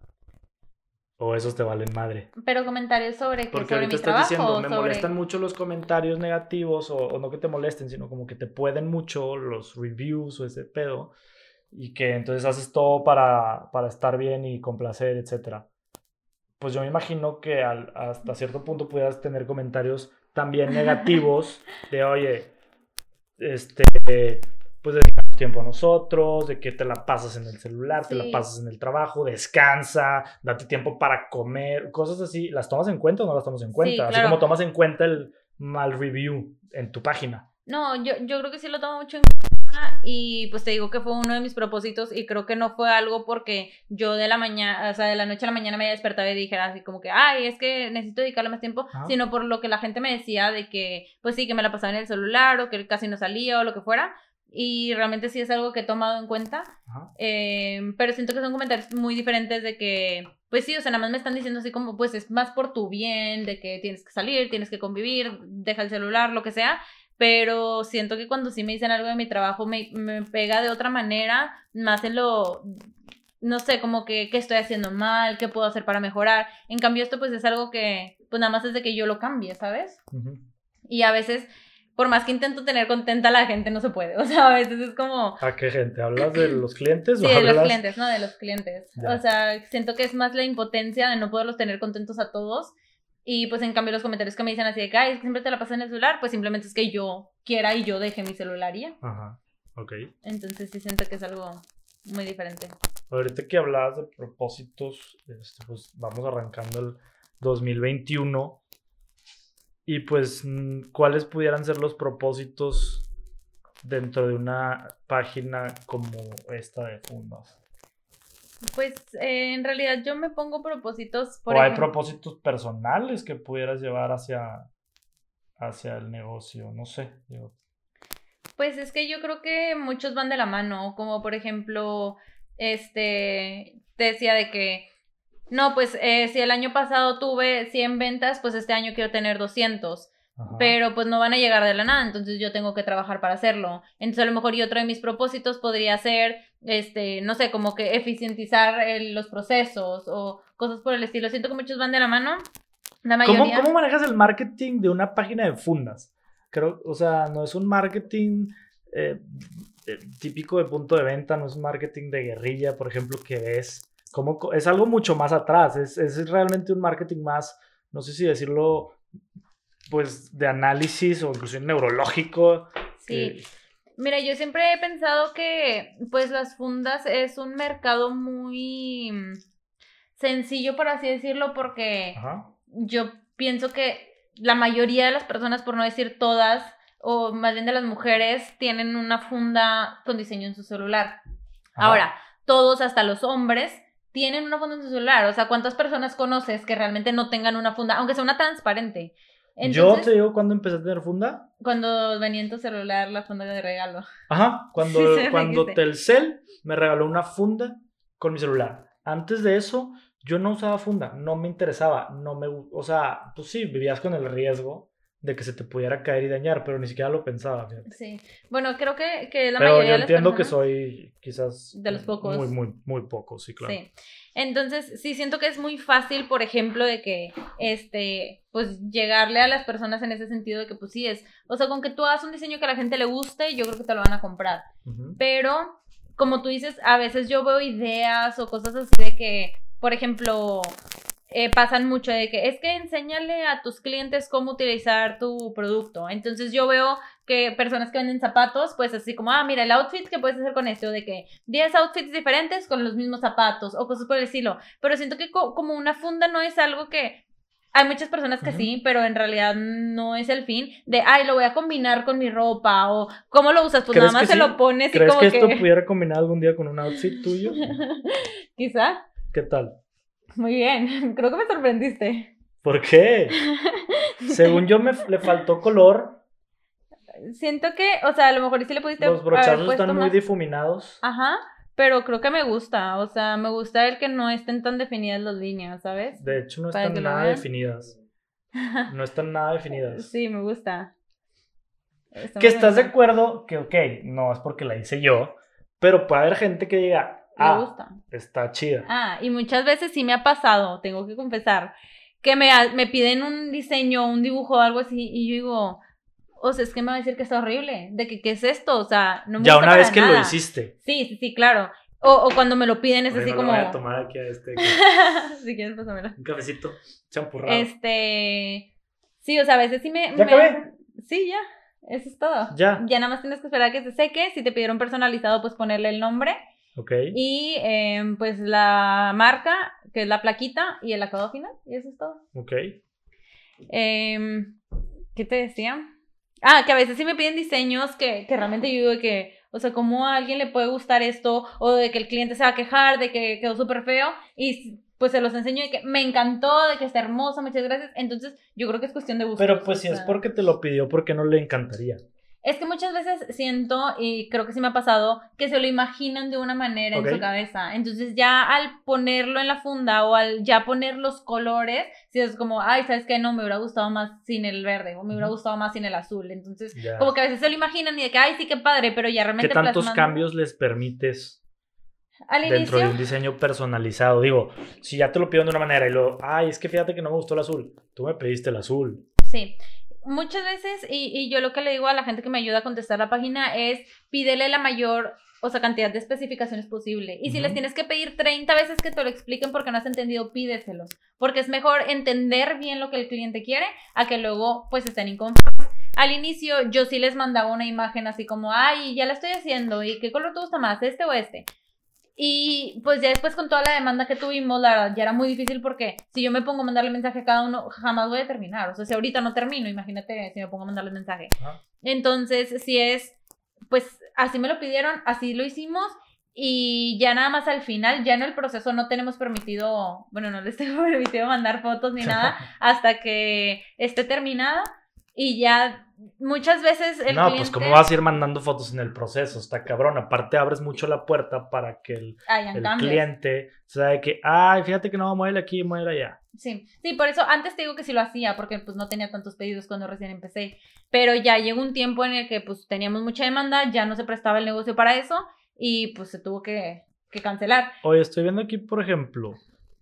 O esos te valen madre. Pero comentarios sobre que Porque sobre mi estás trabajo. diciendo, me sobre... molestan mucho los comentarios negativos, o, o no que te molesten, sino como que te pueden mucho los reviews o ese pedo, y que entonces haces todo para, para estar bien y complacer, etc. Pues yo me imagino que al- hasta cierto punto pudieras tener comentarios también negativos de, oye, este, pues tiempo a nosotros, de que te la pasas en el celular, te la Sí. pasas en el trabajo, descansa, date tiempo para comer, cosas así. ¿Las tomas en cuenta o no las tomas en cuenta? Así claro. como tomas en cuenta el mal review en tu página. No, yo, yo creo que sí lo tomo mucho en cuenta y pues te digo que fue uno de mis propósitos y creo que no fue algo porque yo de la mañana, o sea, de la noche a la mañana me haya despertado y dijera así como que, ay, es que necesito dedicarle más tiempo, Ajá. sino por lo que la gente me decía de que, pues sí, que me la pasaba en el celular o que casi no salía o lo que fuera. Y realmente sí es algo que he tomado en cuenta. Eh, pero siento que son comentarios muy diferentes de que, pues sí, o sea, nada más me están diciendo así como, pues es más por tu bien, de que tienes que salir, tienes que convivir, deja el celular, lo que sea. Pero siento que cuando sí me dicen algo de mi trabajo me, me pega de otra manera, más en lo, no sé, como que qué estoy haciendo mal, qué puedo hacer para mejorar. En cambio, esto pues es algo que, pues nada más es de que yo lo cambie, ¿sabes? Ujú. Y a veces, por más que intento tener contenta a la gente, no se puede. O sea, a veces es como, ¿A qué gente? ¿Hablas de los clientes Sí, o de hablas? los clientes, no de los clientes. Ya. O sea, siento que es más la impotencia de no poderlos tener contentos a todos. Y pues en cambio los comentarios que me dicen así de que, ay, es que siempre te la pasas en el celular, pues simplemente es que yo quiera y yo deje mi celular y ya. Ajá, ok. Entonces sí siento que es algo muy diferente. Ahorita que hablabas de propósitos, este, pues vamos arrancando el 2021. Y pues, mm, ¿cuáles pudieran ser los propósitos dentro de una página como esta de fundas? Pues eh, en realidad yo me pongo propósitos por ¿O hay propósitos personales que pudieras llevar hacia, hacia el negocio? No sé. digo, Pues es que yo creo que muchos van de la mano, como por ejemplo, este, te decía de que, no, pues eh, si el año pasado tuve 100 ventas, pues este año quiero tener 200, ajá. pero pues no van a llegar de la nada, entonces yo tengo que trabajar para hacerlo. Entonces a lo mejor y otro de mis propósitos podría ser, este, no sé, como que eficientizar el- los procesos o cosas por el estilo. Siento que muchos van de la mano. La ¿Cómo, mayoría. ¿Cómo manejas el marketing de una página de fundas? Creo, o sea, no es un marketing eh, eh, típico de punto de venta, no es un marketing de guerrilla, por ejemplo, que ves. ¿Cómo co- es algo mucho más atrás, es, es realmente un marketing más, no sé si decirlo, pues de análisis o incluso neurológico. Sí. que- Mira, yo siempre he pensado que pues las fundas es un mercado muy mm, sencillo, por así decirlo, porque Ajá. yo pienso que la mayoría de las personas, por no decir todas, o más bien de las mujeres, tienen una funda con diseño en su celular. ajá. Ahora, todos, hasta los hombres, tienen una funda en su celular. O sea, ¿cuántas personas conoces que realmente no tengan una funda, aunque sea una transparente? Yo Entonces, te digo cuando empecé a tener funda. cuando venía en tu celular la funda de regalo. Ajá, cuando, Sí, cuando dijiste. Telcel me regaló una funda con mi celular. Antes de eso, yo no usaba funda, no me interesaba, no me, o sea, pues sí, vivías con el riesgo de que se te pudiera caer y dañar, pero ni siquiera lo pensaba, fíjate. Sí. Bueno, creo que, que la Pero mayoría yo de las entiendo que soy quizás De los pocos. Muy, muy, muy poco, sí, claro. Sí. Entonces, sí siento que es muy fácil, por ejemplo, de que, este, pues, llegarle a las personas en ese sentido de que, pues, sí es, o sea, con que tú hagas un diseño que a la gente le guste, yo creo que te lo van a comprar. Pero, como tú dices, a veces yo veo ideas o cosas así de que, por ejemplo, eh, pasan mucho de que es que enséñale a tus clientes cómo utilizar tu producto. Entonces yo veo que personas que venden zapatos, pues así como, ah, mira, el outfit que puedes hacer con esto, de que 10 outfits diferentes con los mismos zapatos o cosas por el estilo. Pero siento que co- como una funda no es algo que... Hay muchas personas que sí, pero en realidad no es el fin de, ay, lo voy a combinar con mi ropa o ¿cómo lo usas? Pues ¿Crees nada más se sí? lo pones y ¿Crees como que que... esto pudiera combinar algún día con un outfit tuyo? Quizá. ¿Qué tal? Muy bien. Creo que me sorprendiste. ¿Por qué? Según yo, me le faltó color. Siento que, o sea, a lo mejor sí le pudiste Los brochazos están muy más- difuminados. Ajá, pero creo que me gusta. O sea, me gusta el que no estén tan definidas las líneas, ¿sabes? De hecho, no Para están nada definidas. No están nada definidas. Sí, me gusta. Está Que estás de acuerdo que, ok, no es porque la hice yo, pero puede haber gente que diga, Me ah, gusta. está chida. Ah, y muchas veces sí me ha pasado, tengo que confesar, que me, me piden un diseño, un dibujo o algo así, y yo digo, o sea, es que me va a decir que está horrible, de que qué es esto, o sea, no me ya gusta una para vez que lo hiciste. Sí, sí, sí, claro. O, o cuando me lo piden es Oye, así como... voy a tomar aquí a este si quieres, pásamelo. un cafecito champurrado. Este. Sí, o sea, a veces sí me. ¿Ya me- acabé? Sí, ya. Eso es todo. Ya. Ya nada más tienes que esperar a que se seque. Si te pidieron personalizado, pues ponerle el nombre. Ok. Y em, pues la marca, que es la plaquita, y el acabado final. Y eso es todo. Ok. Em, ¿Qué te decía? Ah, que a veces sí me piden diseños que, que realmente yo digo que, o sea, ¿cómo a alguien le puede gustar esto? O de que el cliente se va a quejar, de que quedó súper feo. Y pues se los enseño de que me encantó, de que está hermoso, muchas gracias. Entonces, yo creo que es cuestión de gustos. Pero pues si es porque te lo pidió, porque no le encantaría. Es que muchas veces siento, y creo que sí me ha pasado, que se lo imaginan de una manera en su cabeza. Entonces ya al ponerlo en la funda o al ya poner los colores, si es como, ay, ¿sabes qué? No, me hubiera gustado más sin el verde o me hubiera gustado más sin el azul. Entonces, como que a veces se lo imaginan y de que, ay, sí, qué padre, pero ya ¿Qué realmente tantos plasmando- cambios les permites Al dentro inicio, de un diseño personalizado? Digo, si ya te lo pidieron de una manera y lo, ay, es que fíjate que no me gustó el azul. Tú me pediste el azul. sí. Muchas veces, y, y yo lo que le digo a la gente que me ayuda a contestar la página es pídele la mayor, o sea, cantidad de especificaciones posible. Y si les tienes que pedir 30 veces que te lo expliquen porque no has entendido, pídeselos. Porque es mejor entender bien lo que el cliente quiere a que luego pues estén inconformes. Al inicio yo sí les mandaba una imagen así como, ay, ya la estoy haciendo, ¿y qué color te gusta más, este o este? Y pues ya después con toda la demanda que tuvimos, la verdad, ya era muy difícil porque si yo me pongo a mandarle mensaje a cada uno, jamás voy a terminar. O sea, si ahorita no termino, imagínate si me pongo a mandarle mensaje. Ajá. Entonces, si es, pues así me lo pidieron, así lo hicimos. Y ya nada más al final, ya en el proceso no tenemos permitido, bueno, no les tengo permitido mandar fotos ni nada hasta que esté terminada. Y ya muchas veces el no, cliente... pues cómo vas a ir mandando fotos en el proceso, está cabrón. Aparte abres mucho la puerta para que el, el cliente sabe que, ay, fíjate que no, muévele aquí, muévele allá. Sí, sí, por eso antes te digo que sí lo hacía, porque pues no tenía tantos pedidos cuando recién empecé, pero ya llegó un tiempo en el que pues teníamos mucha demanda, ya no se prestaba el negocio para eso y pues se tuvo que, que cancelar. Oye, estoy viendo aquí, por ejemplo,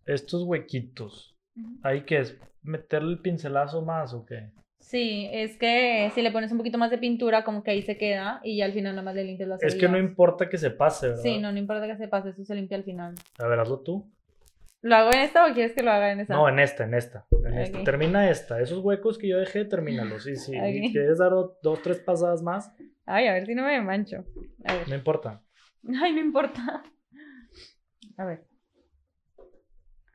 estos huequitos. ¿Ahí qué es? ¿Meterle el pincelazo más o qué? Sí, es que si le pones un poquito más de pintura como que ahí se queda y ya al final nada más le limpias las Es que no importa que se pase, ¿verdad? Sí, no, no importa que se pase, eso se limpia al final. A ver, hazlo tú. ¿Lo hago en esta o quieres que lo haga en esa? No, en esta, en esta. en esta. Termina esta. Esos huecos que yo dejé, termínalos. Sí, sí. ¿Quieres dar do- dos, tres pasadas más? Ay, a ver si no me mancho. A ver. No importa. Ay, no importa. A ver.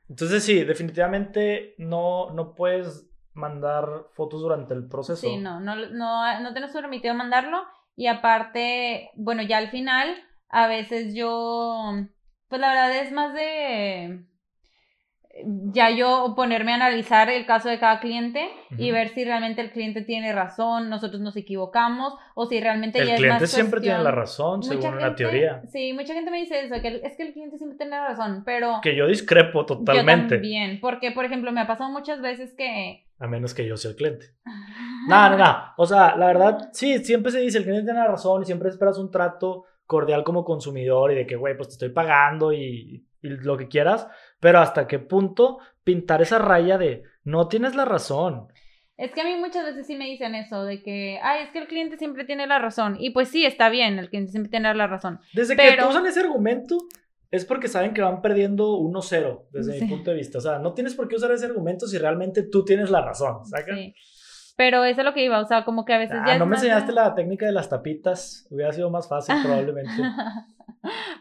Entonces sí, definitivamente no, no puedes mandar fotos durante el proceso. Sí, no, no, no, no tenemos permitido mandarlo. Y aparte, bueno, ya al final, a veces yo, pues la verdad es más de ya yo ponerme a analizar el caso de cada cliente y Ujú. ver si realmente el cliente tiene razón, nosotros nos equivocamos o si realmente El ya es cliente más siempre tiene la razón, Mucha según gente- teoría. Sí, mucha gente me dice eso, que el- es que el cliente siempre tiene la razón, pero Que yo discrepo yo totalmente. también, porque por ejemplo me ha pasado muchas veces que... A menos que yo sea el cliente. No, no, no. O sea, la verdad, sí, siempre se dice, el cliente tiene la razón y siempre esperas un trato cordial como consumidor y de que, güey, pues te estoy pagando y, y lo que quieras, pero hasta qué punto pintar esa raya de no tienes la razón. Es que a mí muchas veces sí me dicen eso, de que, ay, es que el cliente siempre tiene la razón. Y pues sí, está bien, el cliente siempre tiene la razón. Desde que Pero- te usan ese argumento es porque saben que van perdiendo 1-0 desde Sí. mi punto de vista. O sea, no tienes por qué usar ese argumento si realmente tú tienes la razón. ¿saca? Sí. Pero eso es lo que iba, o sea, como que a veces Ah, ya... no me más enseñaste la técnica de las tapitas. Hubiera sido más fácil probablemente.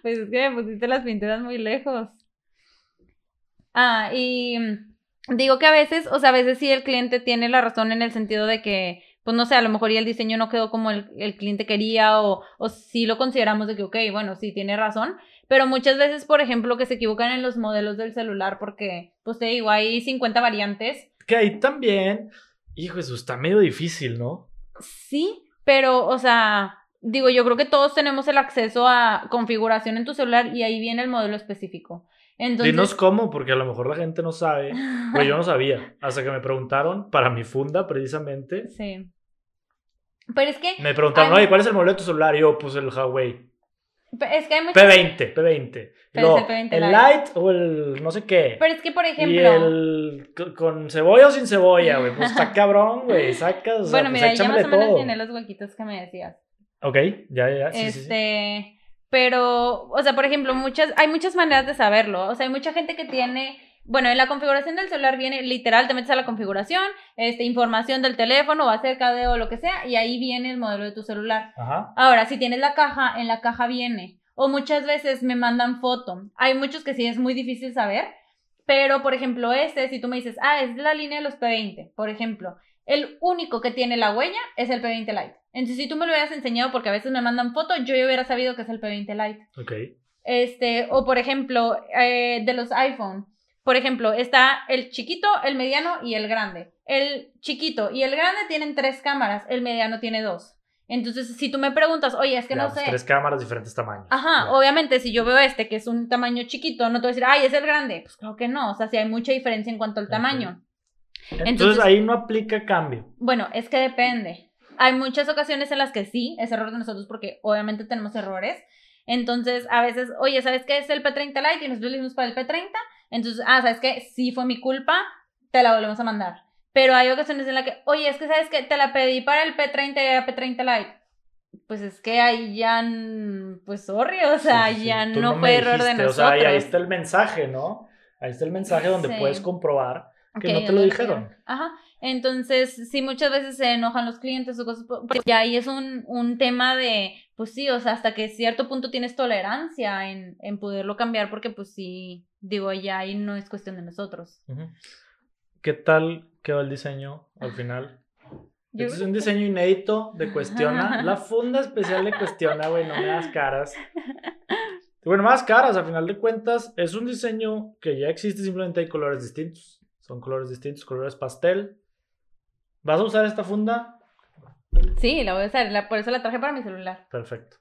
pues es que me pusiste las pinturas muy lejos. Ah, y digo que a veces, o sea, a veces sí el cliente tiene la razón en el sentido de que, pues no sé, a lo mejor ya el diseño no quedó como el, el cliente quería o, o sí lo consideramos de que, ok, bueno, sí tiene razón, pero muchas veces, por ejemplo, que se equivocan en los modelos del celular porque, pues te digo, hay 50 variantes. Que ahí también, hijo, eso está medio difícil, ¿no? Sí, pero, o sea, digo, yo creo que todos tenemos el acceso a configuración en tu celular y ahí viene el modelo específico. Entonces, Dinos cómo, porque a lo mejor la gente no sabe. Pero yo no sabía. Hasta que me preguntaron para mi funda, precisamente. Sí. Pero es que Me preguntaron, Ay, oye, ¿cuál es el modelo de tu celular? Y yo, pues el Huawei. Es que hay muchas... P20, P20. Pero el P20 el light. o el no sé qué. Pero es que, por y ejemplo... el co- con cebolla o sin cebolla, güey. Pues está cabrón, güey. Sacas. o sea, bueno, pues mira, ya más o menos todo. tiene los huequitos que me decías. Ok, ya, ya. Sí, sí, sí. este, pero, o sea, por ejemplo, muchas, hay muchas maneras de saberlo. O sea, hay mucha gente que tiene, bueno, en la configuración del celular viene literal, te metes a la configuración, este, información del teléfono o acerca de o lo que sea, y ahí viene el modelo de tu celular. Ajá. Ahora, si tienes la caja, en la caja viene. O muchas veces me mandan foto. Hay muchos que sí es muy difícil saber. Pero, por ejemplo, este, si tú me dices, ah, es la línea de los P20, por ejemplo, el único que tiene la huella es el P20 Lite. Entonces, si tú me lo hubieras enseñado, porque a veces me mandan foto, yo ya hubiera sabido que es el P20 Lite. Ok. Este, o por ejemplo, eh, de los iPhone. Por ejemplo, está el chiquito, el mediano y el grande. El chiquito y el grande tienen tres cámaras, el mediano tiene dos. Entonces, si tú me preguntas, oye, es que Ya, no pues, sé. Tres cámaras, diferentes tamaños. Ajá, Ya. obviamente, si yo veo este que es un tamaño chiquito, no te voy a decir, ay, es el grande. Pues claro que no, o sea, si hay mucha diferencia en cuanto al tamaño. Entonces, entonces- ahí no aplica cambio. Bueno, es que depende. Hay muchas ocasiones en las que sí, es error de nosotros porque obviamente tenemos errores. Entonces, a veces, oye, ¿sabes qué es el P30 Lite? Y nosotros le dimos para el P30. Entonces, ah, ¿sabes qué? Sí fue mi culpa, te la volvemos a mandar. Pero hay ocasiones en las que, oye, es que ¿sabes qué? Te la pedí para el P30 y era P30 Lite. Pues es que ahí ya, pues sorry, o sea, Sí, sí, sí. ya Tú no, fue error de nosotros. O sea, y ahí está el mensaje, ¿no? Ahí está el mensaje donde Sí. puedes comprobar que no te lo dijeron. Ajá. Entonces, sí, muchas veces se enojan los clientes o cosas, porque ya ahí es un, un tema de, pues sí, o sea, hasta que cierto punto tienes tolerancia en, en poderlo cambiar, porque pues sí, digo, ya ahí no es cuestión de nosotros. ¿Qué tal quedó el diseño al final? Yo Este es un diseño inédito de Cuestiona. La funda especial de Cuestiona, güey, no me das caras. Bueno, más caras, a final de cuentas, es un diseño que ya existe, simplemente hay colores distintos. Son colores distintos, colores pastel. ¿Vas a usar esta funda? Sí, la voy a usar, la- por eso la traje para mi celular. Perfecto.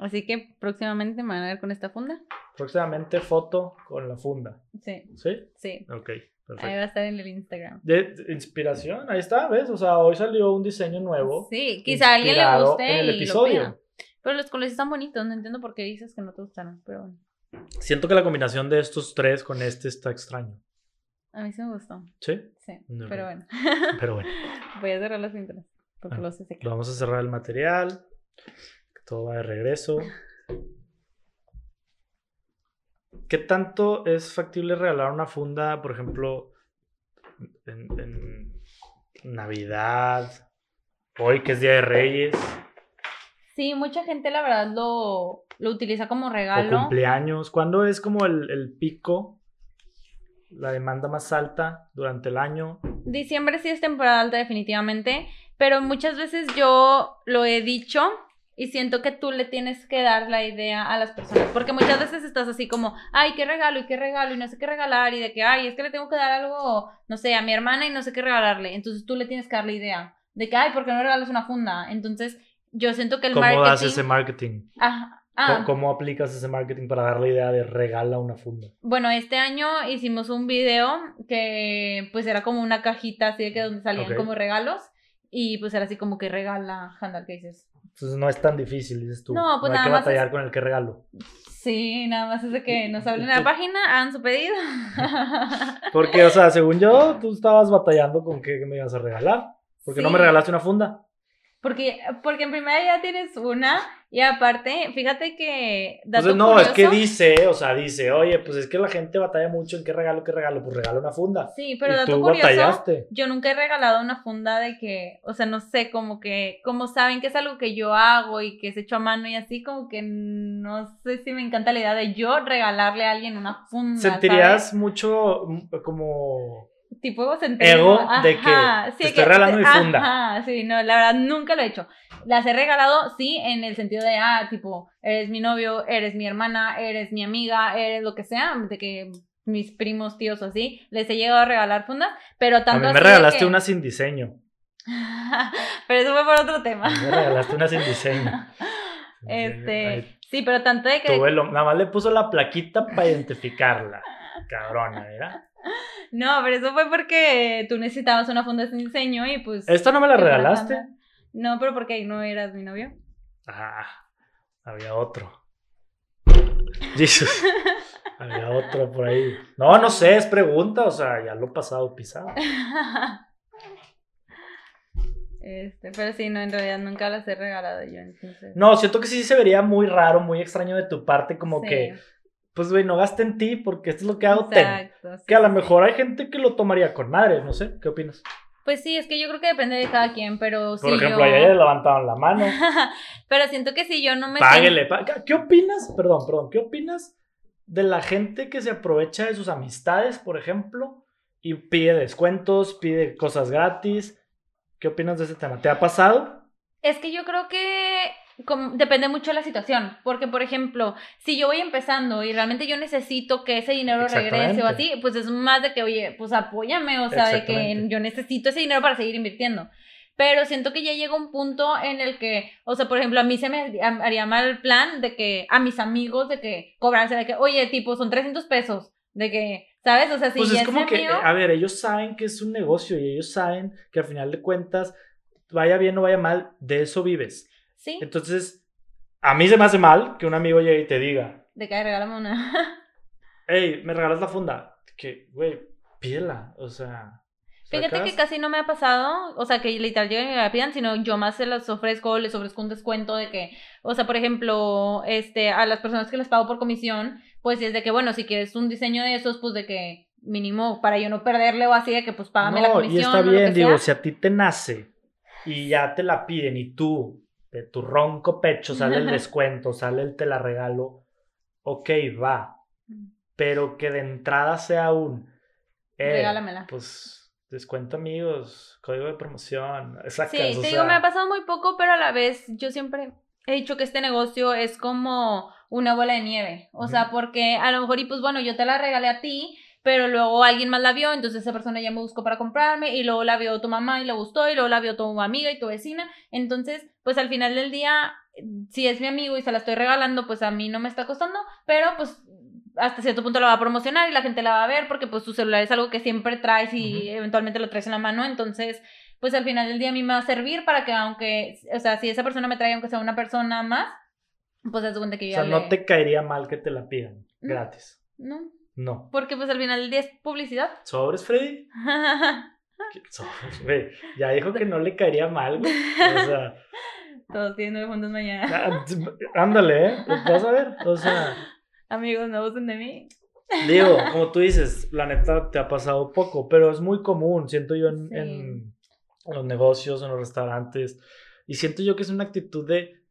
Así que próximamente me van a ver con esta funda. Próximamente foto con la funda. Sí, ¿Sí? sí. Ok, Ahí perfecto. va a estar en el Instagram. De, de inspiración, ahí está, ¿ves? O sea, hoy salió un diseño nuevo. Sí, quizá a alguien le guste en el y lo episodio. pida. Pero los colores están bonitos, no entiendo por qué dices que no te gustaron, pero bueno. Siento que la combinación de estos tres con este está extraño. A mí sí me gustó. ¿Sí? Sí, No, pero bueno. bueno. Pero bueno, Voy a cerrar las pinturas porque Ah, los lo vamos a cerrar el material. Todo va de regreso. ¿Qué tanto es factible regalar una funda, por ejemplo, en, en Navidad, hoy que es Día de Reyes, Sí, mucha gente la verdad lo, lo utiliza como o regalo. cumpleaños? ¿Cuándo es como el, el pico, la demanda más alta durante el año? Diciembre sí es temporada alta definitivamente, pero muchas veces yo lo he dicho y siento que tú le tienes que dar la idea a las personas, porque muchas veces estás así como, ay, qué regalo y qué regalo y no sé qué regalar y de que, ay, es que le tengo que dar algo, no sé, a mi hermana y no sé qué regalarle. Entonces tú le tienes que dar la idea de que, ay, ¿por qué no regalas una funda? Entonces yo siento que el ¿Cómo marketing... das ese marketing? Ajá, ¿Cómo- ah, ¿Cómo aplicas ese marketing para dar la idea de regala una funda? Bueno, este año hicimos un video que pues era como una cajita así de que donde salían Ok. como regalos y pues era así como que regala, Handal, ¿qué dices? Entonces no es tan difícil, dices tú. No, pues hay nada que más batallar es- con el que regalo. Sí, nada más es de que nos hablen en la página, hagan su pedido. Porque, o sea, según yo, tú estabas batallando con qué me ibas a regalar. Porque no me Sí. regalaste una funda. Porque, porque en primera ya tienes una y aparte, fíjate que... dato Entonces, no, es que dice, o sea, dice, oye, pues es que la gente batalla mucho en qué regalo, qué regalo. Pues regala una funda. Sí, pero y dato tú curioso, batallaste. yo nunca he regalado una funda de que, o sea, no sé, como que, como saben que es algo que yo hago y que es hecho a mano y así, como que no sé si me encanta la idea de yo regalarle a alguien una funda. Sentirías ¿sabes? mucho mm, como. Tipo egocentrismo. ego de que Ajá, te sí, estoy que- regalando mi funda. Ajá, sí, no, la verdad nunca lo he hecho. Las he regalado, sí, en el sentido de, ah, tipo, eres mi novio, eres mi hermana, eres mi amiga, eres lo que sea, de que mis primos, tíos o así, les he llegado a regalar fundas, pero A tanto mí me regalaste que- una sin diseño. pero eso fue por otro tema. A mí me regalaste una sin diseño. Este, sí, pero tanto de que tuve lo- nada más le puso la plaquita para identificarla. Cabrona, ¿verdad? No, pero eso fue porque tú necesitabas una funda sin diseño y pues ¿Esta no me la regalaste? No, pero porque ahí no eras mi novio. Ah, había otro. Jesus. Había otro por ahí. No, no sé, es pregunta, o sea, ya lo pasado pisado. Este, pero sí, no, en realidad nunca las he regalado yo, entonces. No, siento que sí se vería muy raro, muy extraño de tu parte, como Sí. que, pues, güey, no gaste en ti porque esto es lo que hago, ten. Exacto, sí, Que a lo mejor hay gente que lo tomaría con madre, no sé, ¿qué opinas? Pues sí, es que yo creo que depende de cada quien, pero Por ejemplo, yo... ayer levantaron la mano. pero siento que si yo no me Páguele. ¿Qué opinas? Perdón, perdón. ¿Qué opinas de la gente que se aprovecha de sus amistades, por ejemplo, y pide descuentos, pide cosas gratis? ¿Qué opinas de ese tema? ¿Te ha pasado? Es que yo creo que como- depende mucho de la situación, porque por ejemplo, si yo voy empezando y realmente yo necesito que ese dinero regrese o así, pues es más de que, oye, pues apóyame, o sea, de que yo necesito ese dinero para seguir invirtiendo. Pero siento que ya llega un punto en el que, o sea, por ejemplo, a mí se me ha- haría mal el plan de que a mis amigos de que cobranse, de que, oye, tipo, son 300 pesos, de que, ¿sabes? O sea, si pues ya es como que, amigo- a ver, ellos saben que es un negocio y ellos saben que al final de cuentas, vaya bien o vaya mal, de eso vives. Sí, Entonces, a mí se me hace mal que un amigo llegue y te diga, de que "Ay, regálame una. hey, ¿me regalas la funda? Que, güey, pídela, o sea... Fíjate que casi no me ha pasado, o sea, que literal lleguen y me la pidan, sino yo más se las ofrezco, les ofrezco un descuento de que, o sea, por ejemplo, este, a las personas que les pago por comisión, pues es de que, bueno, si quieres un diseño de esos, pues de que mínimo para yo no perderle o así, de que pues págame la comisión. y está o lo bien, que digo, sea. si a ti te nace y ya te la piden y tú, de tu ronco pecho, sale el descuento, sale el te la regalo, ok, va. Pero que de entrada sea un... eh, Regálamela. Pues descuento amigos, código de promoción, exacto. Sí, te digo, me ha pasado muy poco, pero a la vez yo siempre he dicho que este negocio es como una bola de nieve. O sea, porque a lo mejor, y pues bueno, yo te la regalé a ti, pero luego alguien más la vio, entonces esa persona ya me buscó para comprarme, y luego la vio tu mamá y le gustó, y luego la vio tu amiga y tu vecina. Entonces, pues al final del día, si es mi amigo y se la estoy regalando, pues a mí no me está costando, pero pues hasta cierto punto la va a promocionar y la gente la va a ver porque pues tu celular es algo que siempre traes y eventualmente lo traes en la mano, entonces pues al final del día a mí me va a servir para que aunque, o sea, si esa persona me trae aunque sea una persona más, pues se cuenta que O yo sea, ya no te caería mal que te la pidan No. gratis. No, No. porque pues al final del día es publicidad. ¿Sobres, Freddy? ¿Qué sobres, güey? Ya dijo que no le caería mal, güey. O sea, Todos tienen nueve juntos mañana. ah, ándale, ¿eh? Vas a ver. O sea, Amigos, no usen de mí. Digo, como tú dices, la neta te ha pasado poco, pero es muy común, siento yo, en, Sí. en los negocios, en los restaurantes, y siento yo que es una actitud de,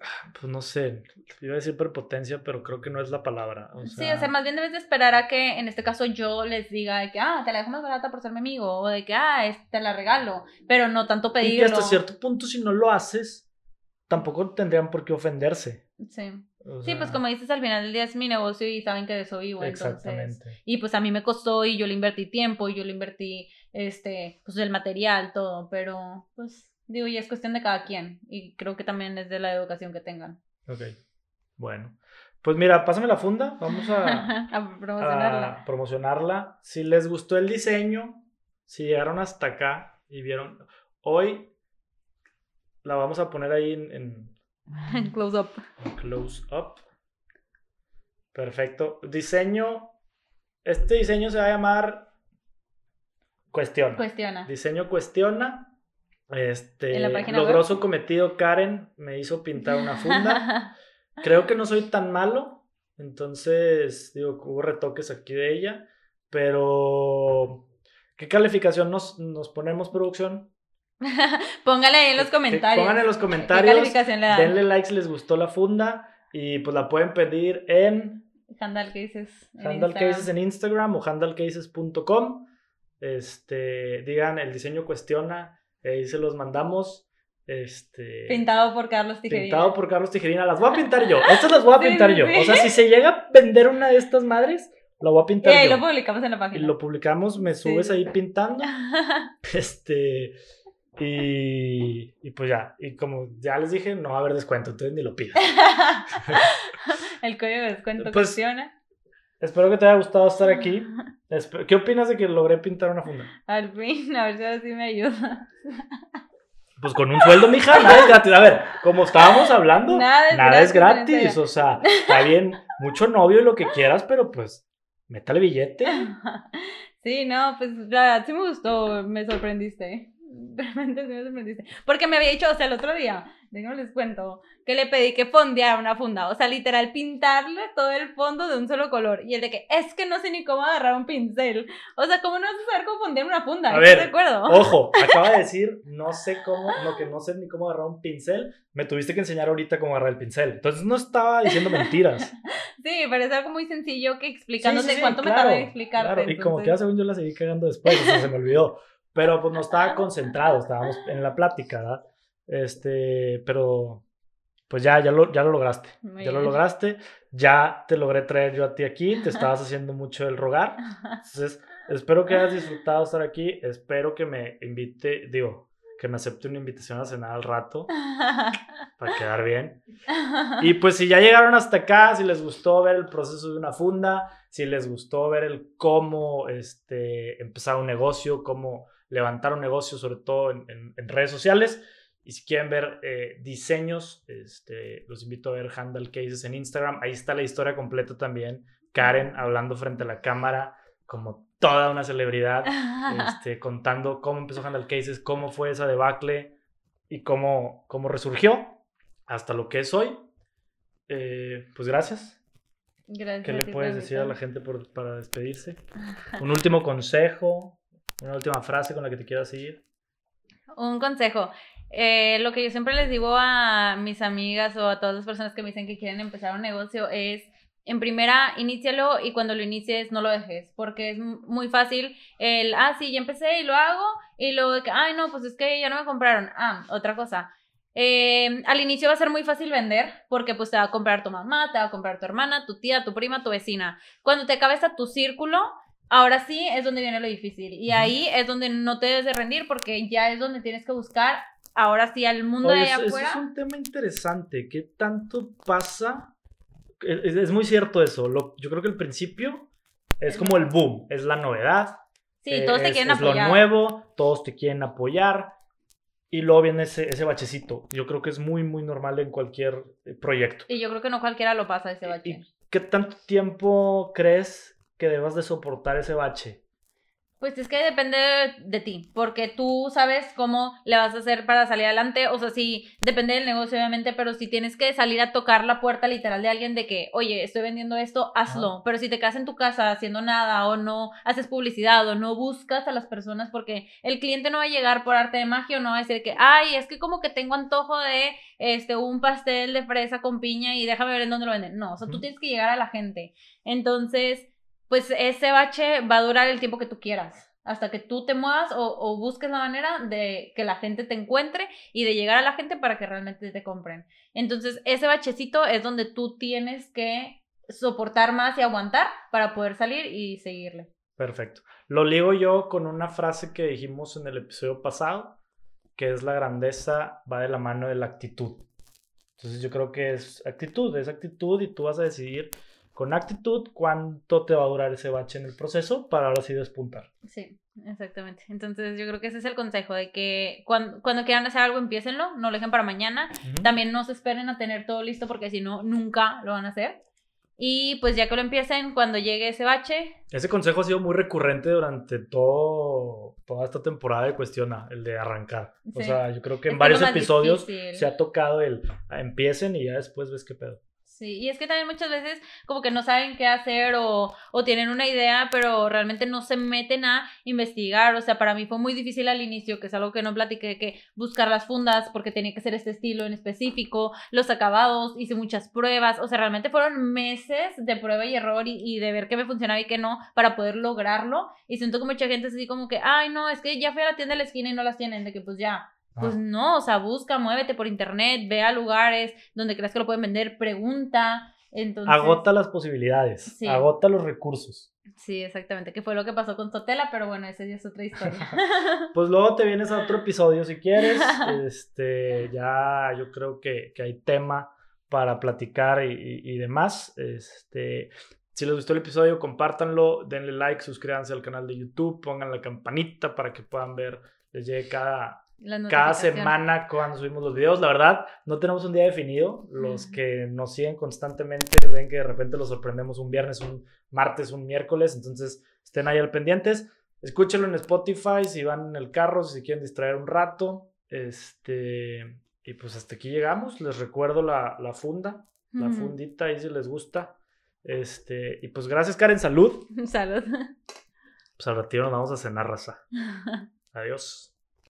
ah, pues no sé, iba a decir prepotencia, pero creo que no es la palabra. O sí, o sea, más bien debes de esperar a que en este caso yo les diga de que, ah, te la dejo más barata por ser mi amigo, o de que, ah, es- te la regalo, pero no tanto y que pedirlo. hasta cierto punto, si no lo haces, tampoco tendrían por qué ofenderse. Sí. O Sí, pues como dices, al final del día es mi negocio y saben que de eso vivo, entonces... Exactamente. Y pues a mí me costó y yo le invertí tiempo y yo le invertí, este, pues el material, todo, pero pues digo, ya es cuestión de cada quien y creo que también es de la educación que tengan. Ok, bueno. Pues mira, pásame la funda, vamos a... a promocionarla. a promocionarla. Si les gustó el diseño, si llegaron hasta acá y vieron, hoy la vamos a poner ahí en, en- Close up. en close up. Perfecto. Diseño, este diseño se va a llamar Cuestiona. Cuestiona. Diseño Cuestiona. Este, En la página logró web. su cometido Karen, me hizo pintar una funda. Creo que no soy tan malo. Entonces, digo, hubo retoques aquí de ella. Pero, ¿qué calificación nos, nos ponemos, producción? Póngale ahí en los Que- que comentarios. Pongan en los ¿Qué comentarios. calificación le dan? Denle like si les gustó la funda. Y pues la pueden pedir en Handle Cases. Instagram. Cases en Instagram o handlecases.com. Este, digan, el diseño cuestiona. Ahí se los mandamos. Este, Pintado por Carlos Tijerina. Pintado por Carlos Tijerina. Las voy a pintar yo. Estas las voy a pintar sí, yo. sí. O sea, si se llega a vender una de estas madres, la voy a Y pintar ahí yo. lo publicamos en la y página. lo publicamos, me subes sí, ahí pintando. Este. Y, y pues ya. Y como ya les dije, no va a haber descuento, entonces ni lo pidan. El código de descuento Pues, cuestiona. Espero que te haya gustado estar aquí. ¿Qué opinas de que logré pintar una funda? Al fin, a ver si ahora sí me ayuda. Pues con un sueldo, mija, nada es gratis. A ver, como estábamos hablando, Nada es nada es gratis, gratis. O sea, está bien mucho novio y lo que quieras, pero pues, métale billete. Sí, no, pues la verdad sí me gustó, me sorprendiste. Realmente me sorprendiste. Porque me había dicho, o sea, el otro día, déjenme les cuento, que le pedí que fondeara una funda. O sea, literal, pintarle todo el fondo de un solo color. Y el de que, es que no sé ni cómo agarrar un pincel. O sea, ¿cómo no vas a saber cómo fondear una funda? A ¿Estás ver, de acuerdo? Ojo, acaba de decir, no sé cómo, lo que no sé ni cómo agarrar un pincel. Me tuviste que enseñar ahorita cómo agarrar el pincel. Entonces no estaba diciendo mentiras. Sí, pero es algo muy sencillo que explicándote Sí, sí, sí, cuánto me claro, tardé en explicarte. claro. Y como que entonces- ya según yo la seguí cagando después, o sea, se me olvidó. Pero pues no estaba concentrado, estábamos en la plática, ¿verdad? Este, pero pues ya, ya lo, ya lo lograste. Muy ya lo bien. lograste. Ya te logré traer yo a ti aquí. Te estabas haciendo mucho el rogar. Entonces, espero que hayas disfrutado estar aquí. Espero que me invite, digo, que me acepte una invitación a cenar al rato para quedar bien. Y pues si ya llegaron hasta acá, si les gustó ver el proceso de una funda, si les gustó ver el cómo este, empezar un negocio, cómo levantar un negocio, sobre todo en, en- en redes sociales, y si quieren ver eh, diseños, este, los invito a ver Handle Cases en Instagram. Ahí está la historia completa también. Karen hablando frente a la cámara como toda una celebridad, este, contando cómo empezó Handle Cases, cómo fue esa debacle y cómo, cómo resurgió hasta lo que es hoy. Eh, pues gracias. Gracias ¿Qué le puedes decir a la gente por- para despedirse? Un último consejo, una última frase con la que te quieras seguir. Un consejo. Eh, lo que yo siempre les digo a mis amigas o a todas las personas que me dicen que quieren empezar un negocio es, en primera, inícialo y cuando lo inicies no lo dejes, porque es muy fácil el, ah, sí, ya empecé y lo hago, y luego, ay, no, pues es que ya no me compraron. Ah, otra cosa. Eh, al inicio va a ser muy fácil vender porque pues te va a comprar tu mamá, te va a comprar tu hermana, tu tía, tu prima, tu vecina. Cuando te acabes a tu círculo, ahora sí es donde viene lo difícil. Y ahí es donde no te debes de rendir porque ya es donde tienes que buscar ahora sí al mundo Oye, de allá eso, eso afuera. es un tema interesante. ¿Qué tanto pasa? Es, es muy cierto eso. Lo- yo creo que el principio es como el boom, es la novedad. Sí, eh, todos te es- quieren es apoyar. lo nuevo, todos te quieren apoyar. Y luego viene ese, ese bachecito. Yo creo que es muy, muy normal en cualquier eh, proyecto. Y yo creo que no cualquiera lo pasa ese bache. ¿Y qué tanto tiempo crees que debas de soportar ese bache? Pues es que depende de, de ti, porque tú sabes cómo le vas a hacer para salir adelante, o sea, sí, depende del negocio obviamente, pero si tienes que salir a tocar la puerta literal de alguien de que, oye, estoy vendiendo esto, hazlo, pero si te quedas en tu casa haciendo nada o no haces publicidad o no buscas a las personas porque el cliente no va a llegar por arte de magia o no va a decir que, ay, es que como que tengo antojo de este un pastel de fresa con piña y déjame ver en dónde lo venden. No, o sea, tú tienes que llegar a la gente. Entonces, pues ese bache va a durar el tiempo que tú quieras, hasta que tú te muevas o, busques la manera de que la gente te encuentre y de llegar a la gente para que realmente te compren. Entonces, ese bachecito es donde tú tienes que soportar más y aguantar para poder salir y seguirle. Perfecto. Lo ligo yo con una frase que dijimos en el episodio pasado, que es la grandeza va de la mano de la actitud. Entonces yo creo que es actitud, es actitud y tú vas a decidir con actitud cuánto te va a durar ese bache en el proceso para ahora sí despuntar. Sí, exactamente. Entonces, yo creo que ese es el consejo de que cuando, cuando quieran hacer algo, empiecenlo, no lo dejen para mañana. También no se esperen a tener todo listo porque si no, nunca lo van a hacer. Y pues ya que lo empiecen, cuando llegue ese bache, Ese consejo ha sido muy recurrente durante todo, toda esta temporada de Cuestiona, el de arrancar. O sea, yo creo que en es varios episodios difícil. se ha tocado el ah, empiecen y ya después ves qué pedo. Sí, y es que también muchas veces como que no saben qué hacer o, o tienen una idea, pero realmente no se meten a investigar. O sea, para mí fue muy difícil al inicio, que es algo que no platiqué, que buscar las fundas porque tenía que ser este estilo en específico, los acabados, hice muchas pruebas. O sea, realmente fueron meses de prueba y error y, y de ver qué me funcionaba y qué no para poder lograrlo. Y siento que mucha gente es así como que, ay, no, es que ya fui a la tienda de la esquina y no las tienen, de que pues ya, pues no, o sea, busca, muévete por internet, ve a lugares donde creas que lo pueden vender, pregunta. Entonces, Agota las posibilidades, Sí. agota los recursos. Sí, exactamente, que fue lo que pasó con Totela, pero bueno, esa ya es otra historia. Pues luego te vienes a otro episodio si quieres. Este, ya yo creo que, que hay tema para platicar y, y- y demás. Este, si les gustó el episodio, compártanlo, denle like, suscríbanse al canal de YouTube, pongan la campanita para que puedan ver, les llegue cada, cada semana cuando subimos los videos. La verdad, no tenemos un día definido. Los que nos siguen constantemente ven que de repente los sorprendemos un viernes, un martes, un miércoles. Entonces, estén ahí al pendientes. Escúchenlo en Spotify si van en el carro, si se quieren distraer un rato. Este, y pues hasta aquí llegamos. Les recuerdo la, la funda, la fundita ahí si les gusta. Este, y pues gracias, Karen. Salud. Salud. Pues al ratito nos vamos a cenar, raza. Adiós.